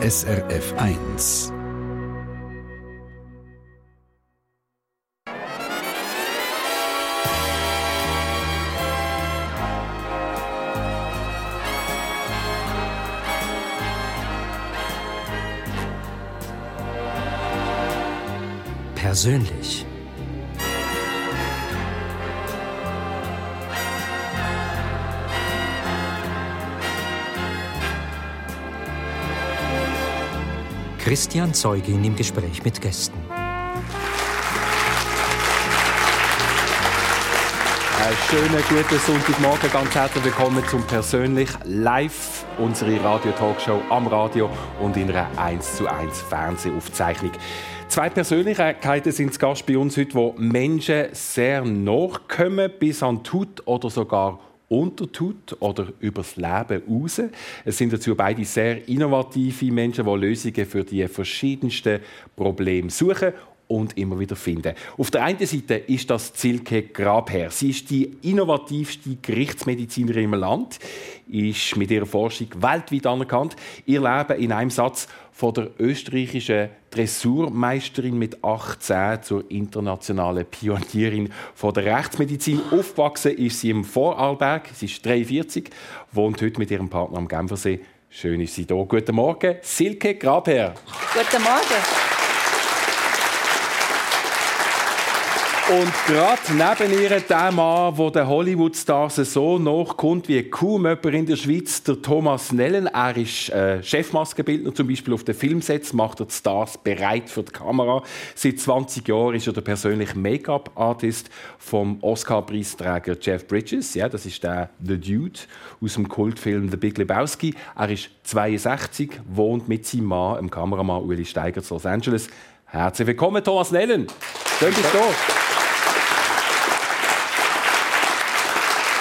SRF 1. Persönlich. Christian Zeugin im Gespräch mit Gästen. Einen schönen guten Sonntagmorgen, ganz herzlich willkommen zum persönlich live unsere Radio-Talkshow am Radio und in einer 1 zu 1 Fernsehaufzeichnung. Zwei Persönlichkeiten sind zu Gast bei uns heute, wo Menschen sehr nachkommen, bis an Tut oder sogar untertut oder übers Leben raus. Es sind dazu beide sehr innovative Menschen, die Lösungen für die verschiedensten Probleme suchen und immer wieder finden. Auf der einen Seite ist das Zilke Grabherr. Sie ist die innovativste Gerichtsmedizinerin im Land, ist mit ihrer Forschung weltweit anerkannt. Ihr Leben in einem Satz von der österreichischen Dressurmeisterin mit 18 zur internationalen Pionierin von der Rechtsmedizin. Aufgewachsen ist sie im Vorarlberg. Sie ist 43, wohnt heute mit ihrem Partner am Genfersee. Schön ist sie hier. Guten Morgen, Silke Grabherr. Guten Morgen. Und gerade neben ihr der Mann, der den Hollywood-Stars so nachkommt wie kaum jemand in der Schweiz, der Thomas Nellen. Er ist äh, Chefmaskenbildner, zum Beispiel auf den Filmsets, macht er die Stars bereit für die Kamera. Seit 20 Jahren ist er der persönliche Make-up-Artist vom Oscar-Preisträger Jeff Bridges. Ja, das ist der The Dude aus dem Kultfilm The Big Lebowski. Er ist 62, wohnt mit seinem Mann, dem Kameramann Uli Steiger, in Los Angeles. Herzlich willkommen, Thomas Nellen. Schön, bist du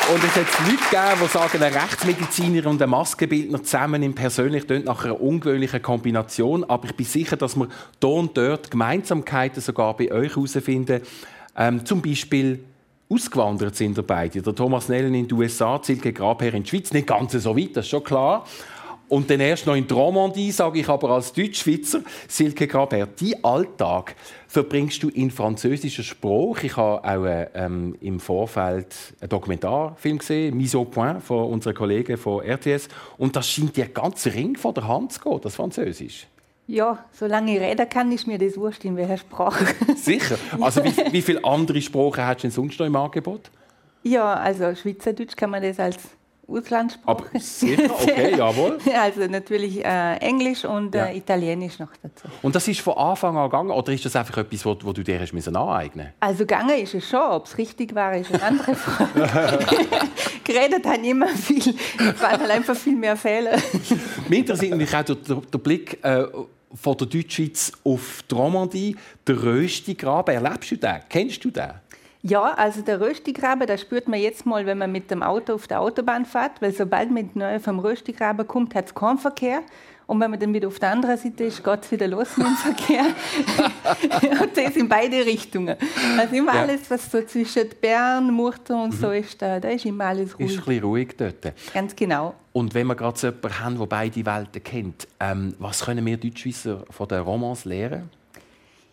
Und es hat Leute gegeben, die sagen, ein Rechtsmediziner und ein Maskenbildner zusammen im persönlich tönt nach einer ungewöhnlichen Kombination. Aber ich bin sicher, dass wir hier und dort Gemeinsamkeiten sogar bei euch herausfinden. Ähm, zum Beispiel ausgewandert sind ihr beide. Der Thomas Nellen in den USA, Silke Grabherr in die Schweiz. Nicht ganz so weit, das ist schon klar. Und dann erst noch in Romandie, sage ich aber als Deutschschweizer, Silke Grabherr, dein Alltag verbringst du in französischer Sprache. Ich habe auch äh, ähm, im Vorfeld einen Dokumentarfilm gesehen, «Mise au point» von unseren Kollegen von RTS. Und das scheint dir ganz ring von der Hand zu gehen, das Französisch. Ja, solange ich reden kann, ist mir das wurscht, in welcher Sprache. Sicher? Also wie, wie viele andere Sprachen hast du denn sonst noch im Angebot? Ja, also Schweizerdeutsch kann man das als Auslandssprache. Aber sicher, okay, jawohl. Also natürlich äh, Englisch und äh, ja. Italienisch noch dazu. Und das ist von Anfang an gegangen oder ist das einfach etwas, wo, wo du dir hast müssen aneignen Also gegangen ist es schon, ob es richtig war, ist eine andere Frage. Geredet haben immer viel, es waren halt einfach viel mehr Fehler. Mich interessiert mich auch der, der Blick äh, von der Deutschschweiz auf die Romandie, der Röstigraben. Erlebst du den? Kennst du den? Ja, also der Röstigraben, das spürt man jetzt mal, wenn man mit dem Auto auf der Autobahn fährt, weil sobald man in vom Röstigraben kommt, hat es keinen Verkehr. Und wenn man dann wieder auf der anderen Seite ist, geht es wieder los mit dem Verkehr. und das in beide Richtungen. Also immer ja. alles, was so zwischen Bern, Murten und mhm. so ist, da, da ist immer alles ruhig. Ist ein bisschen ruhig dort. Ganz genau. Und wenn wir gerade so jemanden haben, der beide Welten kennt, ähm, was können wir Deutschschweizer von der Romance lernen?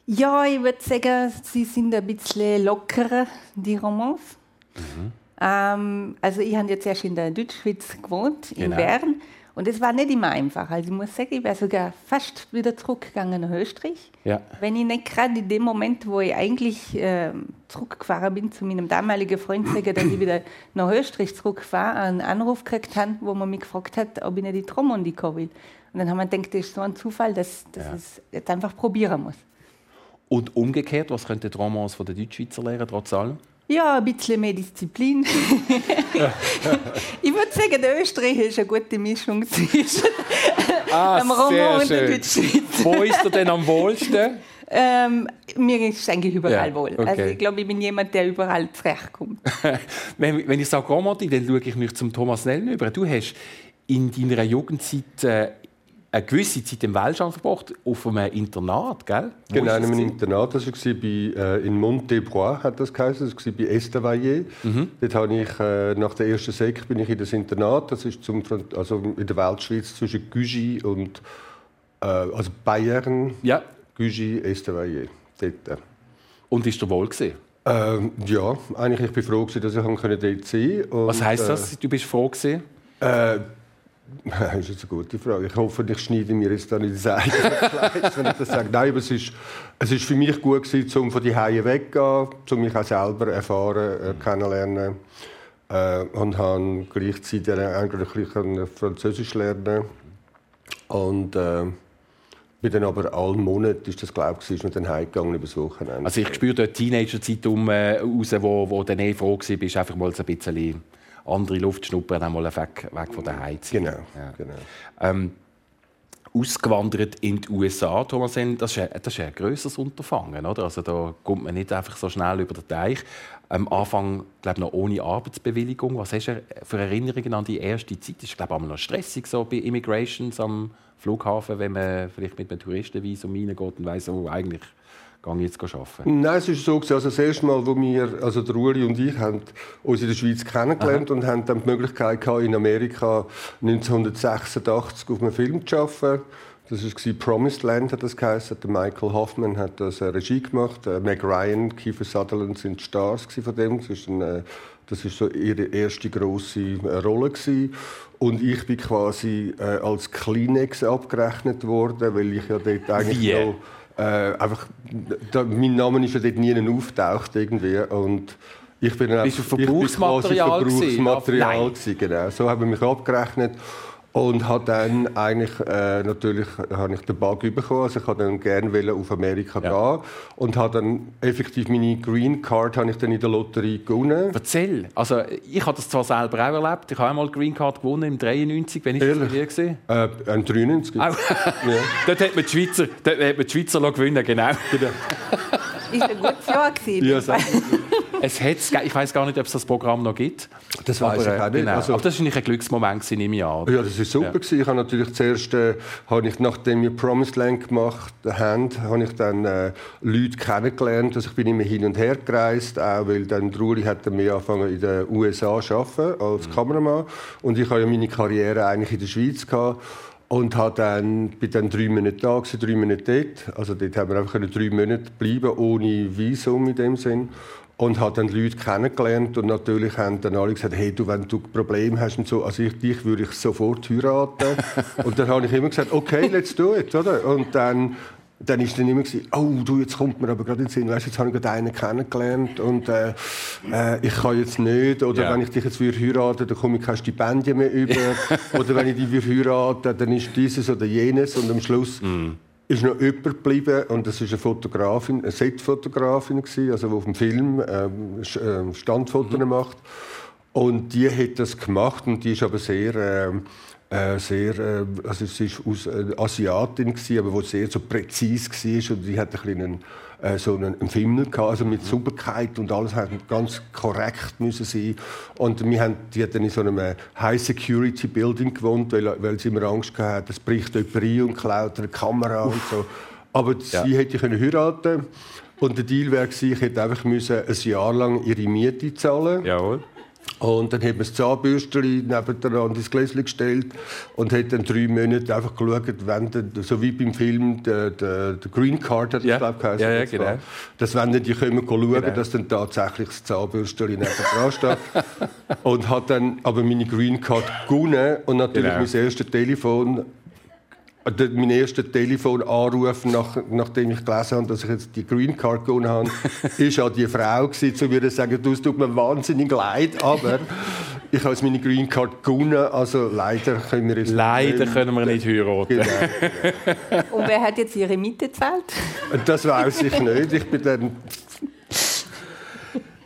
Ja, ich würde sagen, sie sind ein bisschen lockerer, die Romans. Mhm. Ähm, also ich habe jetzt erst in der Deutschschweiz gewohnt, in genau. Bern. Und es war nicht immer einfach. Also ich muss sagen, ich wäre sogar fast wieder zurückgegangen nach Österreich. Ja. Wenn ich nicht gerade in dem Moment, wo ich eigentlich äh, zurückgefahren bin, zu meinem damaligen Freund sagen, dass ich wieder nach Österreich zurückfahre, einen Anruf gekriegt habe, wo man mich gefragt hat, ob ich nicht die Tromondi kommen will. Und dann haben wir gedacht, das ist so ein Zufall, dass, dass ja. ich es jetzt einfach probieren muss. Und umgekehrt, was könnte die Romance von der Deutschschweizer lernen, trotz allem? Ja, ein bisschen mehr Disziplin. ich würde sagen, der Österreich ist eine gute Mischung zwischen ah, dem Roman und der Deutschschweiz. Wo ist er denn am wohlsten? Ähm, mir ist es eigentlich überall ja, wohl. Also okay. Also ich glaube, ich bin jemand, der überall zurechtkommt. wenn, wenn ich sage Romantik, dann schaue ich mich zum Thomas Nellen über. Du hast in deiner Jugendzeit äh, eine gewisse Zeit im Welschland verbracht, auf einem Internat, gell? Wo genau, in einem Internat. Das war bei, äh, in Montebois, hat das geheißen. Das war bei Estavayer. Mhm. Dort habe ich, äh, nach der ersten Sek bin ich in das Internat. Das ist zum, also in der Weltschweiz zwischen Gügi und Äh, also Bayern, Ja. Gugy, Estavayer. Dort. Und ist der wohl gewesen? Ähm, ja, eigentlich ich bin froh, gewesen, dass ich dort sein konnte. Was heißt das? Du bist froh gewesen? Äh, das ist eine gute Frage. Ich hoffe, ich schneide mir jetzt dann in das eigene Fleisch, wenn ich das sage. Nein, aber es ist, es ist für mich gut gewesen, um von die Hause weggehen, um mich auch selber erfahren, äh, kennenlernen äh, und habe gleichzeitig eigentlich ein bisschen Französisch lernen und äh, bin dann aber allen Monat ist das glaube ich, ist mir dann heimgegangen über das Wochenende. Also ich spüre dort die Teenagerzeit um, äh, raus, wo, wo du eh froh bist, einfach mal so ein bisschen andere Luft schnuppern, einmal weg, weg von der Heizung. genau, Ja. genau. Ähm, ausgewandert in die USA, Thomas Henn, das ist, ein, das ist ein grösseres Unterfangen, oder? Also da kommt man nicht einfach so schnell über den Teich. Am Anfang, glaube noch ohne Arbeitsbewilligung. Was hast du für Erinnerungen an die erste Zeit? Das ist, glaube ich, noch stressig so bei Immigrations am Flughafen, wenn man vielleicht mit einem Touristenvisum reingeht und weiss, oh, eigentlich gehe jetzt arbeiten. Nein, es ist so gewesen, also das erste Mal, wo wir, also der Uli und ich, haben uns in der Schweiz kennengelernt und haben dann die Möglichkeit gehabt, in Amerika 1986 auf einem Film zu arbeiten. Das war Promised Land, hat das geheißen. Der Michael Hoffman hat das äh, Regie gemacht. Äh, Meg Ryan, Kiefer Sutherland sind die Stars von dem. Das ist, ein, äh, das ist so ihre erste große Rolle gewesen. Und ich bin quasi als Kleenex abgerechnet worden, weil ich ja dort eigentlich Wie? noch äh, einfach, da, mein Name ist ja dort nie auftaucht irgendwie und ich bin Bist du einfach- ich bin Verbrauchsmaterial? Verbrauchsmaterial gewesen, genau. So haben wir mich abgerechnet und habe dann eigentlich äh, natürlich habe ich den Bug bekommen. Also ich habe dann gerne auf Amerika Ja. gehen und habe dann effektiv meine Green Card habe ich dann in der Lotterie gewonnen. Erzähl. Also, ich habe das zwar selber auch erlebt. Ich habe einmal Green Card gewonnen im 93. Wenn ich das Ehrlich? bei dir gesehen. Äh, ein 93. Auch. dort hat man die Schweizer, dort hat man die Schweizer gewinnen, genau. Ist ein gutes Jahr gewesen. Ja, Es hat's, ich weiß gar nicht, ob es das Programm noch gibt. Das weiss ich äh, auch nicht. Genau. Also- Aber das war ein Glücksmoment, ich an. Ja, das war super. gewesen. Ich habe natürlich zuerst, äh, habe ich, nachdem wir Promised Land gemacht haben, habe ich dann äh, Leute kennengelernt. Also ich bin immer hin und her gereist, auch weil dann der Uli hat mehr angefangen in den USA zu arbeiten als Kameramann. Und ich habe ja meine Karriere eigentlich in der Schweiz gehabt. Und habe dann, bin dann drei Monate da, gewesen, drei Monate dort. Also dort haben wir einfach drei Monate bleiben ohne Visum in dem Sinn. Und habe dann die Leute kennengelernt und natürlich haben dann alle gesagt, hey, du, wenn du Probleme hast und so, also ich, dich würde ich sofort heiraten. und dann habe ich immer gesagt, okay, let's do it, oder? Und dann dann ist dann immer gewesen, oh du, jetzt kommt mir aber gerade in den Sinn, weißt, jetzt habe ich gerade einen kennengelernt und äh, äh, ich kann jetzt nicht, oder Ja. wenn ich dich jetzt würde heiraten, dann komme ich kein Stipendium mehr über, oder wenn ich dich würde heiraten, dann ist dieses oder jenes. Und am Schluss ist noch jemand geblieben und das ist eine Fotografin, eine Setfotografin gewesen, also die auf dem Film ähm, Standfotos macht. Und die hat das gemacht und die ist aber sehr ähm, äh, sehr, äh, also sie ist aus äh, Asiatin gewesen, aber wo sehr so präzise war und die hat ein bisschen einen, äh, so einen, einen gehabt, also mit Sauberkeit und alles hat ganz korrekt müssen sein. Und wir haben, die hat dann in so einem äh, High Security Building gewohnt, weil, weil sie immer Angst hatte, es bricht jemand rein und klaut eine Kamera und so. Aber sie hätte können heiraten und der Deal wäre ich hätte einfach müssen ein Jahr lang ihre Miete zahlen. Jawohl. Und dann hat man das Zahnbürstchen nebenan an das Gläschen gestellt und hat dann drei Monate einfach geschaut, wenn dann, so wie beim Film der, der, der Green Card hat das, Ja. glaub ich, Ja, ja, das genau. Dass wenn dann die kommen schauen, Genau. dass dann tatsächlich das Zahnbürstchen nebenan steht. und hat dann aber meine Green Card gewonnen und natürlich Genau. mein erstes Telefon mein erster Telefonanruf, nach, nachdem ich gelesen habe, dass ich jetzt die Green Card gewonnen habe, ist an die Frau gewesen, zu mir sagen, du, es tut mir wahnsinnig leid, aber ich habe jetzt meine Green Card gewonnen, also leider können wir es Leider nicht. können wir nicht heiraten. Genau. Und wer hat jetzt ihre Miete gezahlt? Das weiß ich nicht. Ich bin dann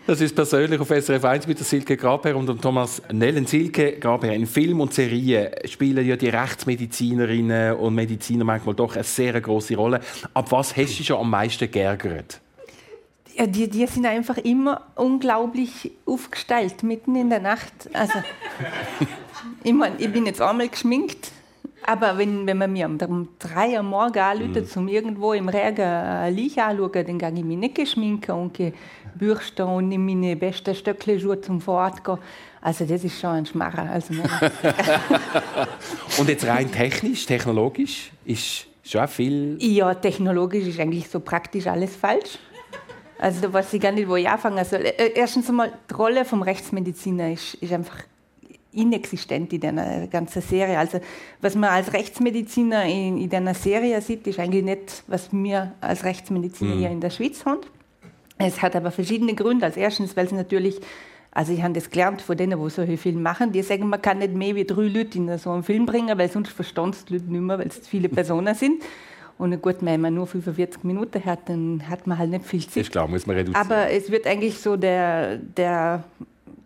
Das ist persönlich auf SRF 1 mit der Silke Grabherr und dem Thomas Nellen. Silke Grabherr, in Film und Serien spielen ja die Rechtsmedizinerinnen und Mediziner manchmal doch eine sehr große Rolle. Ab was hast du schon am meisten geärgert? Ja, die, die sind einfach immer unglaublich aufgestellt, mitten in der Nacht. Also, ich, mein, ich bin jetzt einmal geschminkt, aber wenn, wenn man mir um um drei am Morgen anruft, um irgendwo im Regen ein Licht anschauen, dann gehe ich mich nicht geschminken und bürsten und nehme meine besten Stöckelschuhe zum Vorort gehen. Also das ist schon ein Schmarrer. Also, Und jetzt rein technisch, technologisch, ist Schon viel. Ja, technologisch ist eigentlich so praktisch alles falsch. Also da weiß ich gar nicht, wo ich anfangen soll. Äh, erstens einmal, die Rolle vom Rechtsmediziner ist, ist einfach inexistent in der ganzen Serie. Also was man als Rechtsmediziner in, in der Serie sieht, ist eigentlich nicht, was wir als Rechtsmediziner mhm. hier in der Schweiz haben. Es hat aber verschiedene Gründe. Als erstens, weil es natürlich, also ich habe das gelernt von denen, die solche Filme machen, die sagen, man kann nicht mehr wie drei Leute in so einen Film bringen, weil sonst verstehen die Leute nicht mehr, weil es viele Personen sind. Und gut, wenn man nur 45 Minuten hat, dann hat man halt nicht viel Zeit. Ist klar, muss man reduzieren. Aber es wird eigentlich so der, der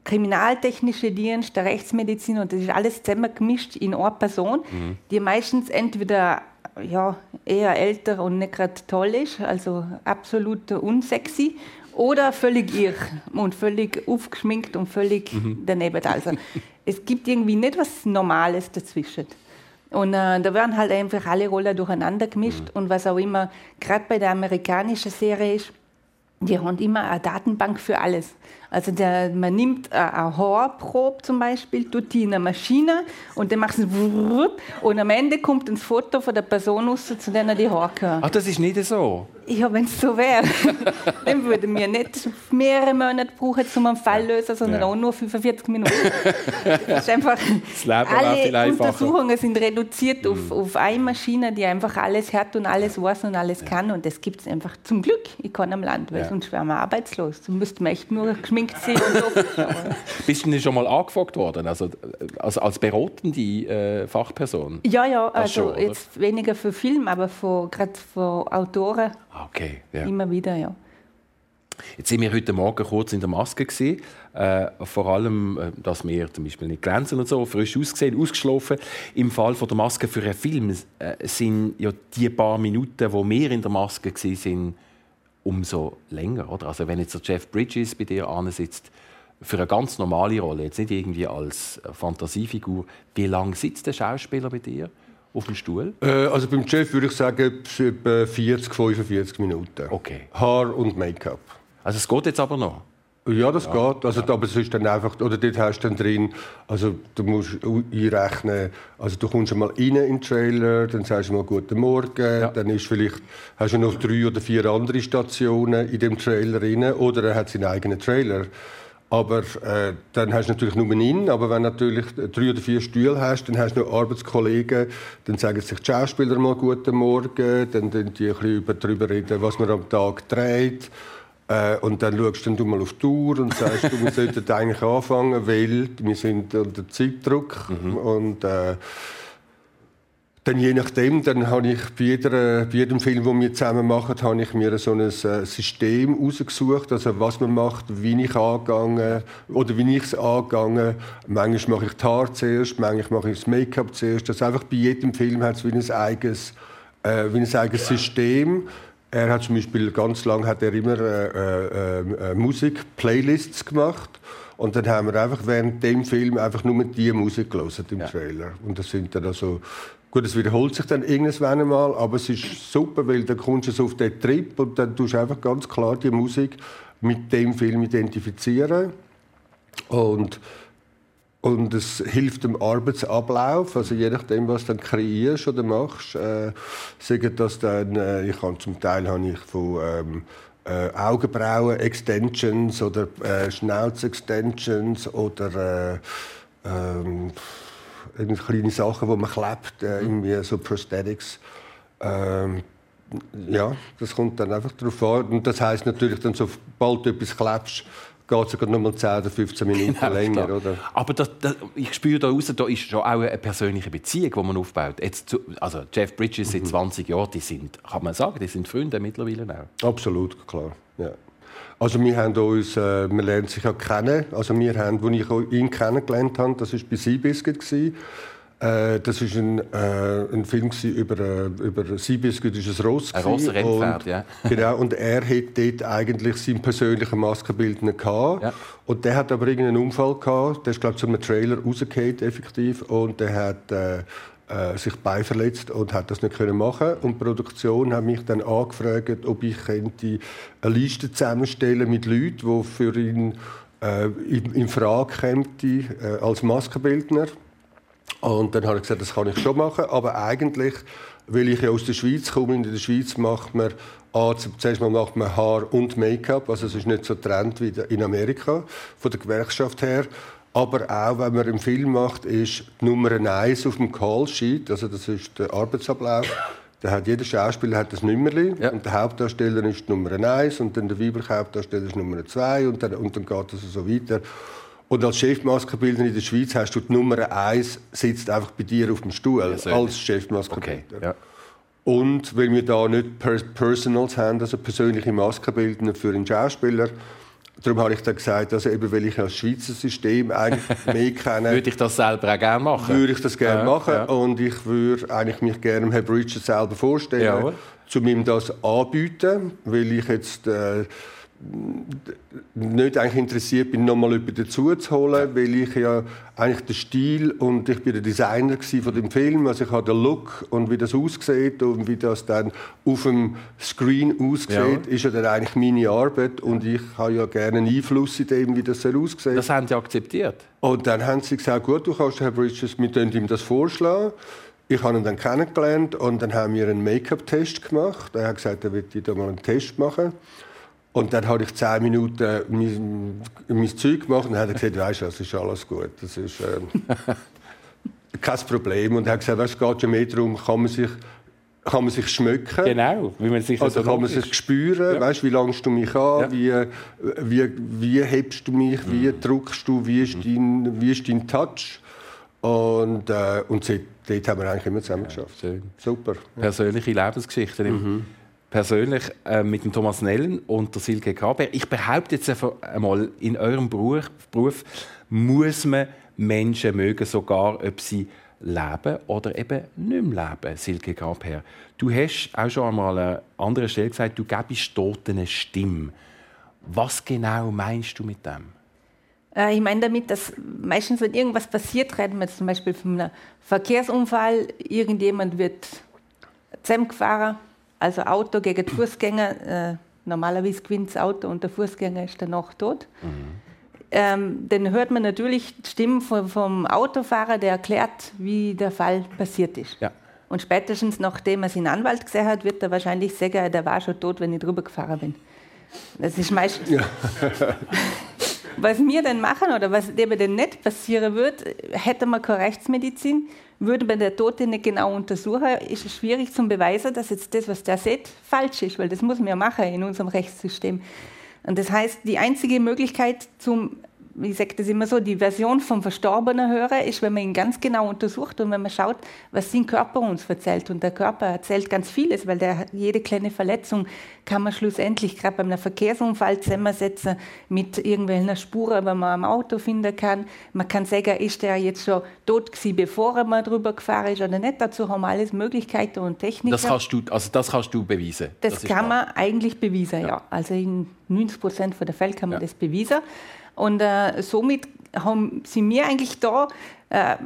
kriminaltechnische Dienst, der Rechtsmedizin und das ist alles zusammengemischt in eine Person, mhm. die meistens entweder ja, eher älter und nicht gerade toll ist, also absolut unsexy, oder völlig irr und völlig aufgeschminkt und völlig mhm. daneben. Also es gibt irgendwie nicht was Normales dazwischen. Und äh, da werden halt einfach alle Rollen durcheinander gemischt. Mhm. Und was auch immer, gerade bei der amerikanischen Serie ist, die haben immer eine Datenbank für alles. Also der, man nimmt eine Haarprobe zum Beispiel, tut die in eine Maschine und dann macht es und am Ende kommt ein Foto von der Person raus, zu der er die Haare gehört. Ach, das ist nicht so? Ja, wenn es so wäre, dann würden wir nicht mehrere Monate brauchen, um einen Fall zu lösen, sondern ja. auch nur 45 Minuten. Das ist einfach, das alle Untersuchungen sind reduziert mhm. auf, auf eine Maschine, die einfach alles hat und alles weiß und alles kann. Und das gibt es einfach zum Glück in keinem Land, weil ja. sonst wären wir arbeitslos. Dann müssten wir echt nur geschminkt sein und so. Bist du denn schon mal angefragt worden, also, also als beratende äh, Fachperson? Ja, ja, also schon, jetzt weniger für Film, aber gerade von Autoren Ah, okay, ja. Immer wieder, ja. Jetzt sind wir heute Morgen kurz in der Maske gesehen. Äh, vor allem, äh, dass wir zum Beispiel nicht glänzen und so, frisch ausgesehen, ausgeschlafen. Im Fall von der Maske für einen Film äh, sind ja die paar Minuten, wo wir in der Maske waren, sind, umso länger, oder? Also wenn jetzt der Jeff Bridges bei dir sitzt, für eine ganz normale Rolle, jetzt nicht irgendwie als Fantasiefigur, wie lange sitzt der Schauspieler bei dir? auf dem Stuhl? Äh, also beim Chef würde ich sagen, etwa 40, 45 Minuten. Okay. Haar und Make-up. Also es geht jetzt aber noch? Ja, das ja. geht. Also, ja. Aber es ist dann einfach, oder dort hast du dann drin, also du musst einrechnen, also du kommst einmal rein in den Trailer, dann sagst du mal «Guten Morgen», ja. dann ist vielleicht, hast du noch drei oder vier andere Stationen in dem Trailer rein, oder er hat seinen eigenen Trailer. Aber äh, dann hast du natürlich nur ihn. Aber wenn du natürlich drei oder vier Stühle hast, dann hast du noch Arbeitskollegen. Dann sagen sich die Schauspieler mal Guten Morgen. Dann reden die ein bisschen darüber reden, was man am Tag dreht. Äh, und dann schaust du mal auf die Uhr und sagst, du solltest eigentlich anfangen, weil wir sind unter Zeitdruck. Mhm. Und, äh, dann je nachdem, dann habe ich bei, jeder, bei jedem Film, den wir zusammen machen, habe ich mir so ein äh, System ausgesucht, also was man macht, wie ich angegangen oder wie ich es angegangen. Manchmal mache ich die Haare zuerst, manchmal mache ich das Make-up zuerst. Also einfach bei jedem Film hat es wie ein eigenes, äh, wie ein eigenes System. Er hat zum Beispiel ganz lange hat er immer äh, äh, äh, Musik-Playlists gemacht. Und dann haben wir einfach während dem Film einfach nur die Musik gelesen im ja. Trailer. Und das sind dann also Gut, es wiederholt sich dann irgendwann einmal, aber es ist super, weil dann kommst du so auf den Trip und dann tust du einfach ganz klar die Musik mit dem Film identifizieren. Und, und es hilft dem Arbeitsablauf, also je nachdem, was du dann kreierst oder machst. Äh, sagen das dann, äh, ich habe zum Teil habe ich von ähm, äh, Augenbrauen-Extensions oder äh, Schnauz-Extensions oder äh, ähm, kleine Sachen, die man klebt, äh, irgendwie so Prosthetics. Ähm, ja, das kommt dann einfach darauf an. Und das heisst natürlich, dann, sobald du etwas klebst, geht es sogar noch mal 10 oder 15 Minuten ja, länger. Oder? Aber das, das, ich spüre da raus, da ist schon auch eine persönliche Beziehung, die man aufbaut. Jetzt zu, also Jeff Bridges seit mhm. 20 Jahren, die sind, kann man sagen, die sind Freunde mittlerweile auch. Absolut, klar. Ja. Also wir haben uns, äh, man lernt sich ja kennen. Also wir haben, wo ich ihn kennengelernt habe, das war bei Seabiscuit. Äh, das war ein, äh, ein Film über, äh, über Seabiscuit, ist ein Ross. Ein Ross Rennpferd, ja. genau, und er hatte dort eigentlich seinen persönlichen Maskenbildner gehabt. Ja. Und der hat aber irgendeinen Unfall gehabt. Der ist, glaube ich, zu einem Trailer rausgefallen, effektiv. Und der hat äh, äh, sich beiverletzt und hat das nicht können machen und die Produktion hat mich dann angefragt, ob ich könnte eine Liste zusammenstellen mit Leuten, die für ihn äh, in, in Frage kämen äh, als Maskenbildner. Und dann habe ich gesagt, das kann ich schon machen, aber eigentlich weil ich ja aus der Schweiz komme. In der Schweiz macht man A, zuerst mal macht man Haar und Make-up, also es ist nicht so Trend wie in Amerika von der Gewerkschaft her. Aber auch, wenn man einen Film macht, ist die Nummer 1 auf dem Call-Sheet, also das ist der Arbeitsablauf. Da hat jeder Schauspieler hat das Nummerli ja. und der Hauptdarsteller ist Nummer 1 und dann der weibliche Hauptdarsteller ist Nummer 2 und dann, und dann geht es so weiter. Und als Chefmaskenbildner in der Schweiz hast du die Nummer 1 sitzt einfach bei dir auf dem Stuhl ja, als Chefmaskenbildner. Okay. Ja. Und weil wir da nicht Personals haben, also persönliche Maskenbildner für einen Schauspieler, Darum habe ich dann gesagt, also eben, weil ich das Schweizer System eigentlich mehr kenne. würde ich das selber auch gerne machen? Würde ich das gerne ja, machen. Ja. Und ich würde eigentlich mich gerne Herrn Bridges selber vorstellen, ja, um ihm das anbieten, weil ich jetzt... Äh, nicht eigentlich interessiert bin, nochmal jemanden dazu zu holen, weil ich ja eigentlich den Stil und ich bin der Designer von dem Film, also ich habe den Look und wie das aussieht und wie das dann auf dem Screen aussieht, ja. ist ja dann eigentlich meine Arbeit und ich habe ja gerne einen Einfluss in dem, wie das aussieht. Das haben Sie akzeptiert? Und dann haben sie gesagt, gut, du kannst Herr Bridges, wir können ihm das vorschlagen. Ich habe ihn dann kennengelernt und dann haben wir einen Make-up-Test gemacht. Er hat gesagt, er würde da mal einen Test machen. Und dann habe ich zehn Minuten mein, mein Zeug gemacht und dann hat er gesagt, weißt du, das ist alles gut, das ist äh, kein Problem. Und er hat gesagt, weißt, es geht ja mehr darum, kann man sich kann man sich schmecken. Genau, wie man sich also kann man sich spüren, ja. weißt, wie langst du mich an, ja. wie, wie, wie hebst du mich, wie mhm. drückst du, wie ist, mhm. dein, wie ist dein Touch. Und, äh, und dort haben wir eigentlich immer zusammen geschafft. Ja, Super. Persönliche Lebensgeschichten. Mhm persönlich äh, mit dem Thomas Nellen und der Silke Graber. Ich behaupte jetzt einmal, in eurem Beruf, Beruf muss man Menschen mögen, sogar ob sie leben oder eben nicht mehr leben, Silke Graber. Du hast auch schon einmal an einer anderen Stelle gesagt, du gibst Toten eine Stimme. Was genau meinst du mit dem? Äh, ich meine damit, dass meistens, wenn irgendwas passiert, reden wir zum Beispiel von einem Verkehrsunfall, irgendjemand wird zusammengefahren, also Auto gegen Fußgänger, äh, normalerweise gewinnt das Auto und der Fußgänger ist danach tot. Mhm. Ähm, dann hört man natürlich die Stimme vom, vom, Autofahrer, der erklärt, wie der Fall passiert ist. Ja. Und spätestens nachdem er seinen Anwalt gesehen hat, wird er wahrscheinlich sagen, der war schon tot, wenn ich drüber gefahren bin. Das ist meistens. Ja. was wir dann machen oder was dem dann nicht passieren wird, hätte man keine Rechtsmedizin, würde man der Tote nicht genau untersuchen, ist es schwierig zu beweisen, dass jetzt das, was der sieht, falsch ist, weil das muss man ja machen in unserem Rechtssystem. Und das heißt, die einzige Möglichkeit zum ich sage das immer so, die Version vom Verstorbenen hören, ist, wenn man ihn ganz genau untersucht und wenn man schaut, was sein Körper uns erzählt. Und der Körper erzählt ganz vieles, weil der, jede kleine Verletzung kann man schlussendlich gerade bei einem Verkehrsunfall zusammensetzen mit irgendwelchen Spuren, die man am Auto finden kann. Man kann sagen, ist der jetzt schon tot gewesen, bevor er mal drüber gefahren ist oder nicht. Dazu haben wir alles Möglichkeiten und Techniken. Das kannst du, also das kannst du beweisen? Das, das kann man eigentlich beweisen, ja. ja. Also in 90 Prozent der Fälle kann man ja. das beweisen. Und äh, somit haben sie mir eigentlich da, äh,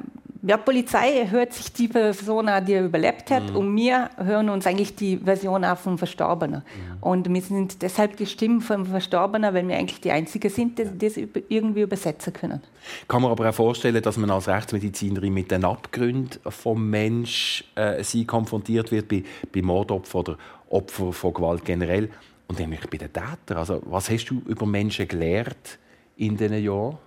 ja, Polizei hört sich die Person an, die überlebt hat, mhm. und wir hören uns eigentlich die Version auch vom Verstorbenen. Mhm. Und wir sind deshalb die Stimme vom Verstorbenen, weil wir eigentlich die Einzigen sind, die das irgendwie übersetzen können. Kann man aber auch vorstellen, dass man als Rechtsmedizinerin mit den Abgründen vom Mensch äh, sie konfrontiert wird, bei, bei Mordopfern oder Opfern von Gewalt generell, und nämlich bei den Tätern. Also, was hast du über Menschen gelernt? In diesen Jahren?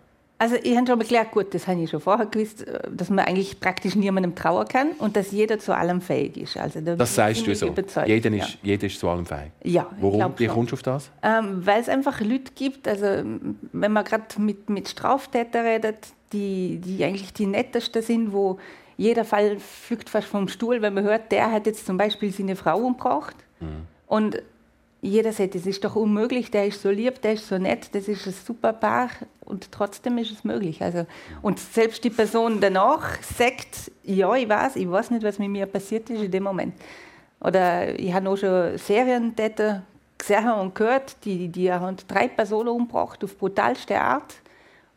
Also ich habe schon mal gelernt, gut, das habe ich schon vorher gewusst, dass man eigentlich praktisch niemandem trauen kann und dass jeder zu allem fähig ist. Also da das sagst du so? Jeder ist, ja. jeder ist zu allem fähig? Ja, Warum? Wie kommst du auf das? Ähm, weil es einfach Leute gibt, also wenn man gerade mit, mit Straftätern redet, die, die eigentlich die nettesten sind, wo jeder Fall fliegt fast vom Stuhl, wenn man hört, der hat jetzt zum Beispiel seine Frau umgebracht. Mhm. Und jeder sagt, das ist doch unmöglich, der ist so lieb, der ist so nett, das ist ein super Paar und trotzdem ist es möglich. Also, und selbst die Person danach sagt, ja, ich weiß, ich weiß nicht, was mit mir passiert ist in dem Moment. Oder ich habe auch schon Serientäter gesehen und gehört, die, die haben drei Personen umgebracht auf brutalste Art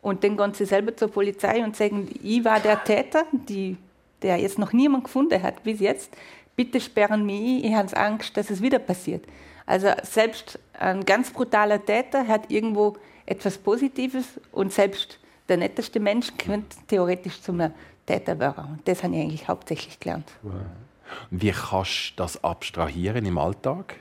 und dann gehen sie selber zur Polizei und sagen, ich war der Täter, die, der jetzt noch niemand gefunden hat bis jetzt, bitte sperren mich, ich habe Angst, dass es wieder passiert. Also selbst ein ganz brutaler Täter hat irgendwo etwas Positives und selbst der netteste Mensch könnte theoretisch zum Täter werden. Und das habe ich eigentlich hauptsächlich gelernt. Wie kannst du das abstrahieren im Alltag?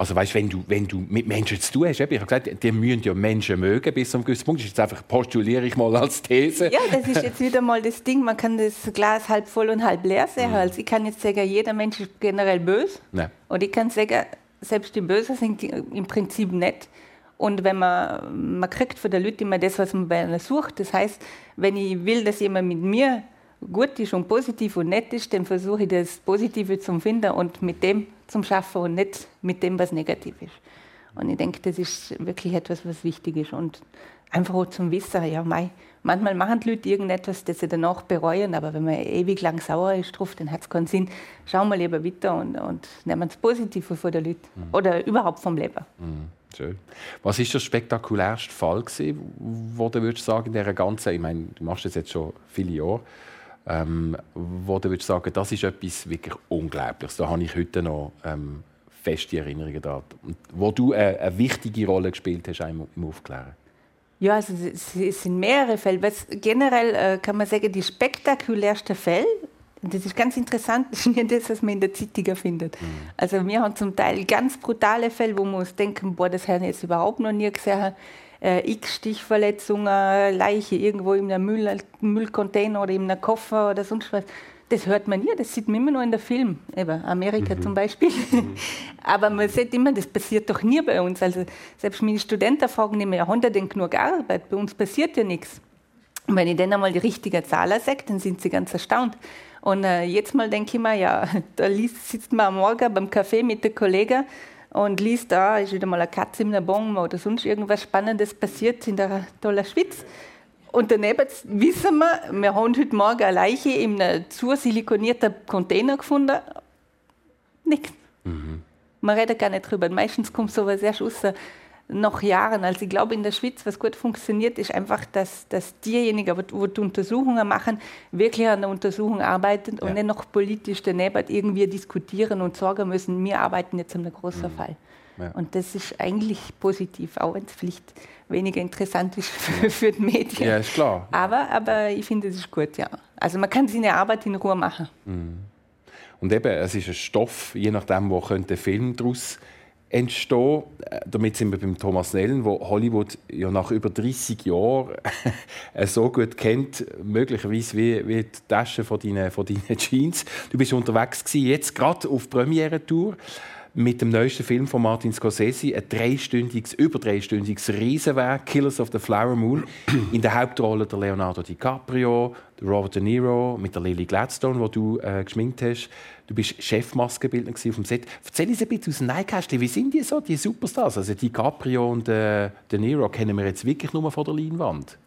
Also weißt, wenn du, wenn du mit Menschen zu tun hast, ich habe gesagt, die müssen ja Menschen mögen bis zu einem gewissen Punkt. Das ist jetzt einfach, postuliere ich mal als These. Ja, das ist jetzt wieder mal das Ding, man kann das Glas halb voll und halb leer sehen. Mhm. Also ich kann jetzt sagen, jeder Mensch ist generell böse. Nee. Und ich kann sagen, selbst die Bösen sind im Prinzip nett. Und wenn man, man kriegt von den Leuten immer das, was man bei einer sucht. Das heißt, wenn ich will, dass jemand mit mir gut ist und positiv und nett ist, dann versuche ich das Positive zu finden und mit dem zum Schaffen und nicht mit dem, was negativ ist. Und ich denke, das ist wirklich etwas, was wichtig ist. Und einfach auch zum Wissen, ja, mei, manchmal machen die Leute irgendetwas, das sie danach bereuen, aber wenn man ewig lang sauer ist drauf, dann hat es keinen Sinn. Schauen wir lieber weiter und, und nehmen das Positive von den Leuten mhm. oder überhaupt vom Leben. Mhm. Schön. Was ist der spektakulärste Fall gewesen, wo du würdest sagen, in dieser ganzen, ich meine, du machst das jetzt schon viele Jahre, ähm, wo du würdest sagen, das ist etwas wirklich Unglaubliches. Da habe ich heute noch ähm, feste Erinnerungen daran. Wo du eine, eine, wichtige Rolle gespielt hast im, im Aufklären. Ja, also es sind mehrere Fälle. Was generell äh, kann man sagen, die spektakulärsten Fälle, das ist ganz interessant, das ist nicht das, was man in der Zeitung findet. Mhm. Also wir haben zum Teil ganz brutale Fälle, wo wir uns denken, boah, das haben wir jetzt überhaupt noch nie gesehen äh, X-Stichverletzungen, Leiche irgendwo in einem Müll, Müllcontainer oder in einem Koffer oder sonst was. Das hört man nie, das sieht man immer nur in der Film, eben Amerika mhm. zum Beispiel. Mhm. Aber man sieht immer, das passiert doch nie bei uns. Also selbst meine Studenten fragen immer, ja, haben die denn genug Arbeit? Bei uns passiert ja nichts. Und wenn ich dann einmal die richtige Zahl sage, dann sind sie ganz erstaunt. Und äh, jetzt mal denke ich mir, ja, da sitzt man am Morgen beim Kaffee mit den Kollegen und liest, da ist wieder mal eine Katze in einem Bon oder sonst irgendwas Spannendes passiert in der tollen Schweiz. Und daneben wissen wir, wir haben heute Morgen eine Leiche in einem zusilikonierten Container gefunden. Nichts. Mhm. Man redet gar nicht drüber. Meistens kommt sowas erst raus nach Jahren. Also ich glaube, in der Schweiz, was gut funktioniert, ist einfach, dass, dass diejenigen, die die Untersuchungen machen, wirklich an der Untersuchung arbeiten und ja. nicht noch politisch daneben irgendwie diskutieren und sagen müssen, wir arbeiten jetzt an einem großen mhm. Fall. Ja. Und das ist eigentlich positiv, auch wenn es vielleicht weniger interessant ist für, für die Medien. Ja, ist klar. Aber, aber ich finde, es ist gut, ja. Also man kann seine Arbeit in Ruhe machen. Mhm. Und eben, es ist ein Stoff, je nachdem, wo könnte ein Film daraus entstehen. Äh, damit sind wir beim Thomas Nellen, wo Hollywood ja nach über 30 Jahren so gut kennt, möglicherweise wie, wie die Tasche von deinen, von deinen Jeans. Du bist unterwegs gewesen, jetzt gerade auf Premiere-Tour mit dem neuesten Film von Martin Scorsese, ein dreistündiges, über dreistündiges Riesenwerk, Killers of the Flower Moon. In der Hauptrolle der Leonardo DiCaprio, der Robert De Niro, mit der Lily Gladstone, wo du äh, geschminkt hast. Du bist Chefmaskenbildner auf dem Set. Erzähl uns ein bisschen aus dem Nähkästchen. Wie sind die so, die Superstars? Also DiCaprio und äh, De Niro kennen wir jetzt wirklich nur von der Leinwand.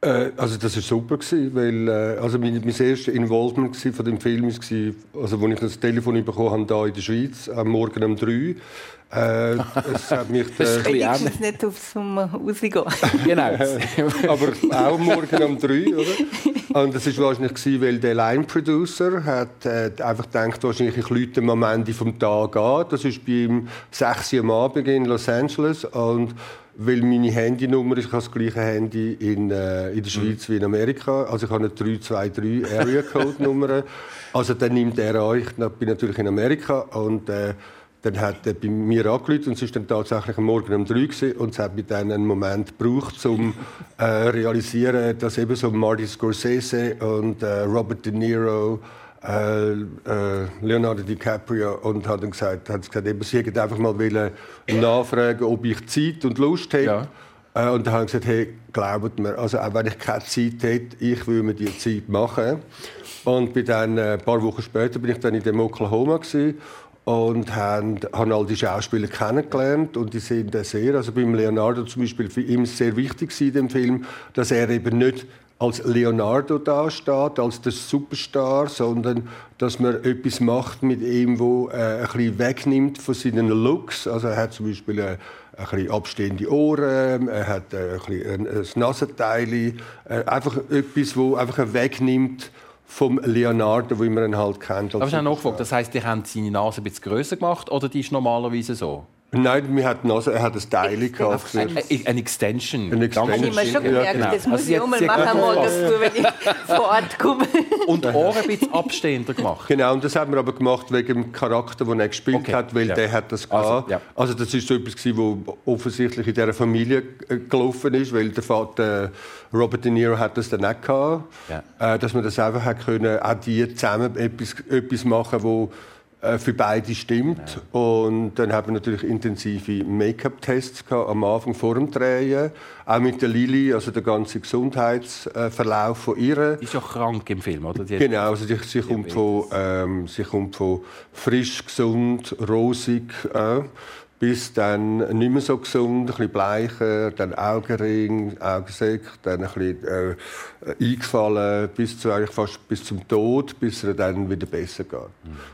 Äh, also das war super, weil äh, also mein, mein erstes Involvement von dem Film war, also als ich das Telefon bekommen habe, hier in der Schweiz, am Morgen um drei. Äh, es hat mich, das ist äh, nicht aufs rausgehen. genau. Aber auch morgen um drei, oder? Und das war wahrscheinlich, weil der Line-Producer hat äh, einfach gedacht, wahrscheinlich ich Leute am Ende des Tages an. Das ist bei ihm 6 Uhr am Abend in Los Angeles und weil meine Handynummer ist, ich habe das gleiche Handy in, äh, in der Schweiz mhm. wie in Amerika. Also ich habe eine 323 Area Code Nummer. Also dann nimmt er an, ich bin natürlich in Amerika und äh, dann hat er bei mir angerufen und es war dann tatsächlich am Morgen um drei gewesen, und es hat mir dann einen Moment gebraucht, um äh, realisieren, dass eben so Marty Scorsese und äh, Robert De Niro äh, äh, Leonardo DiCaprio und hat dann gesagt, hat gesagt eben, sie hätten einfach mal wollen nachfragen, ob ich Zeit und Lust hätte. Ja. Äh, und dann haben sie gesagt, hey, glaubt mir, also auch wenn ich keine Zeit hätte, ich würde mir die Zeit machen. Und bin dann, äh, ein paar Wochen später bin ich dann in dem Oklahoma gewesen, und haben, haben all die Schauspieler kennengelernt und die sind sehr, also beim Leonardo zum Beispiel für ihn sehr wichtig in dem Film, dass er eben nicht als Leonardo dasteht, als der Superstar, sondern dass man etwas macht mit ihm, wo äh, ein bisschen wegnimmt von seinen Looks. Also er hat zum Beispiel äh, ein bisschen abstehende Ohren, er hat äh, ein, bisschen ein, ein Nasenteil, äh, einfach etwas, wo einfach wegnimmt vom Leonardo, wie man ihn halt kennt. Aber ich habe nachgefragt, das heisst, die haben seine Nase ein bisschen grösser gemacht oder die ist normalerweise so? Nein, wir hatten also, er hat ein Teil gehabt. Ein, ein Extension. Ein Extension. Habe ich mir schon gemerkt, Ja, genau. das muss Also ich jetzt- auch mal machen, morgens früh, wenn ich vor Ort komme. Und Ohren ein bisschen abstehender gemacht. Genau, und das haben wir aber gemacht wegen dem Charakter, den er gespielt Okay, hat, weil ja. der hat das Also, ja. Also, das ist so etwas gewesen, was offensichtlich in dieser Familie äh, gelaufen ist, weil der Vater Robert De Niro hat das dann auch gehabt, Ja. äh, dass man das einfach hat können, auch die zusammen etwas, etwas machen, wo äh, für beide stimmt. Und dann haben wir natürlich intensive Make-up-Tests gehabt, am Anfang vor dem Drehen, auch mit der Lili, also der ganze Gesundheitsverlauf von ihr. Die ist ja krank im Film, oder? Die Genau, also sie, sie, kommt von, ähm, sie kommt von frisch, gesund, rosig äh, bis dann nicht mehr so gesund, ein bisschen bleicher, dann Augenring, Augensäck, dann ein bisschen äh, eingefallen, bis, zu, eigentlich fast bis zum Tod, bis es dann wieder besser geht.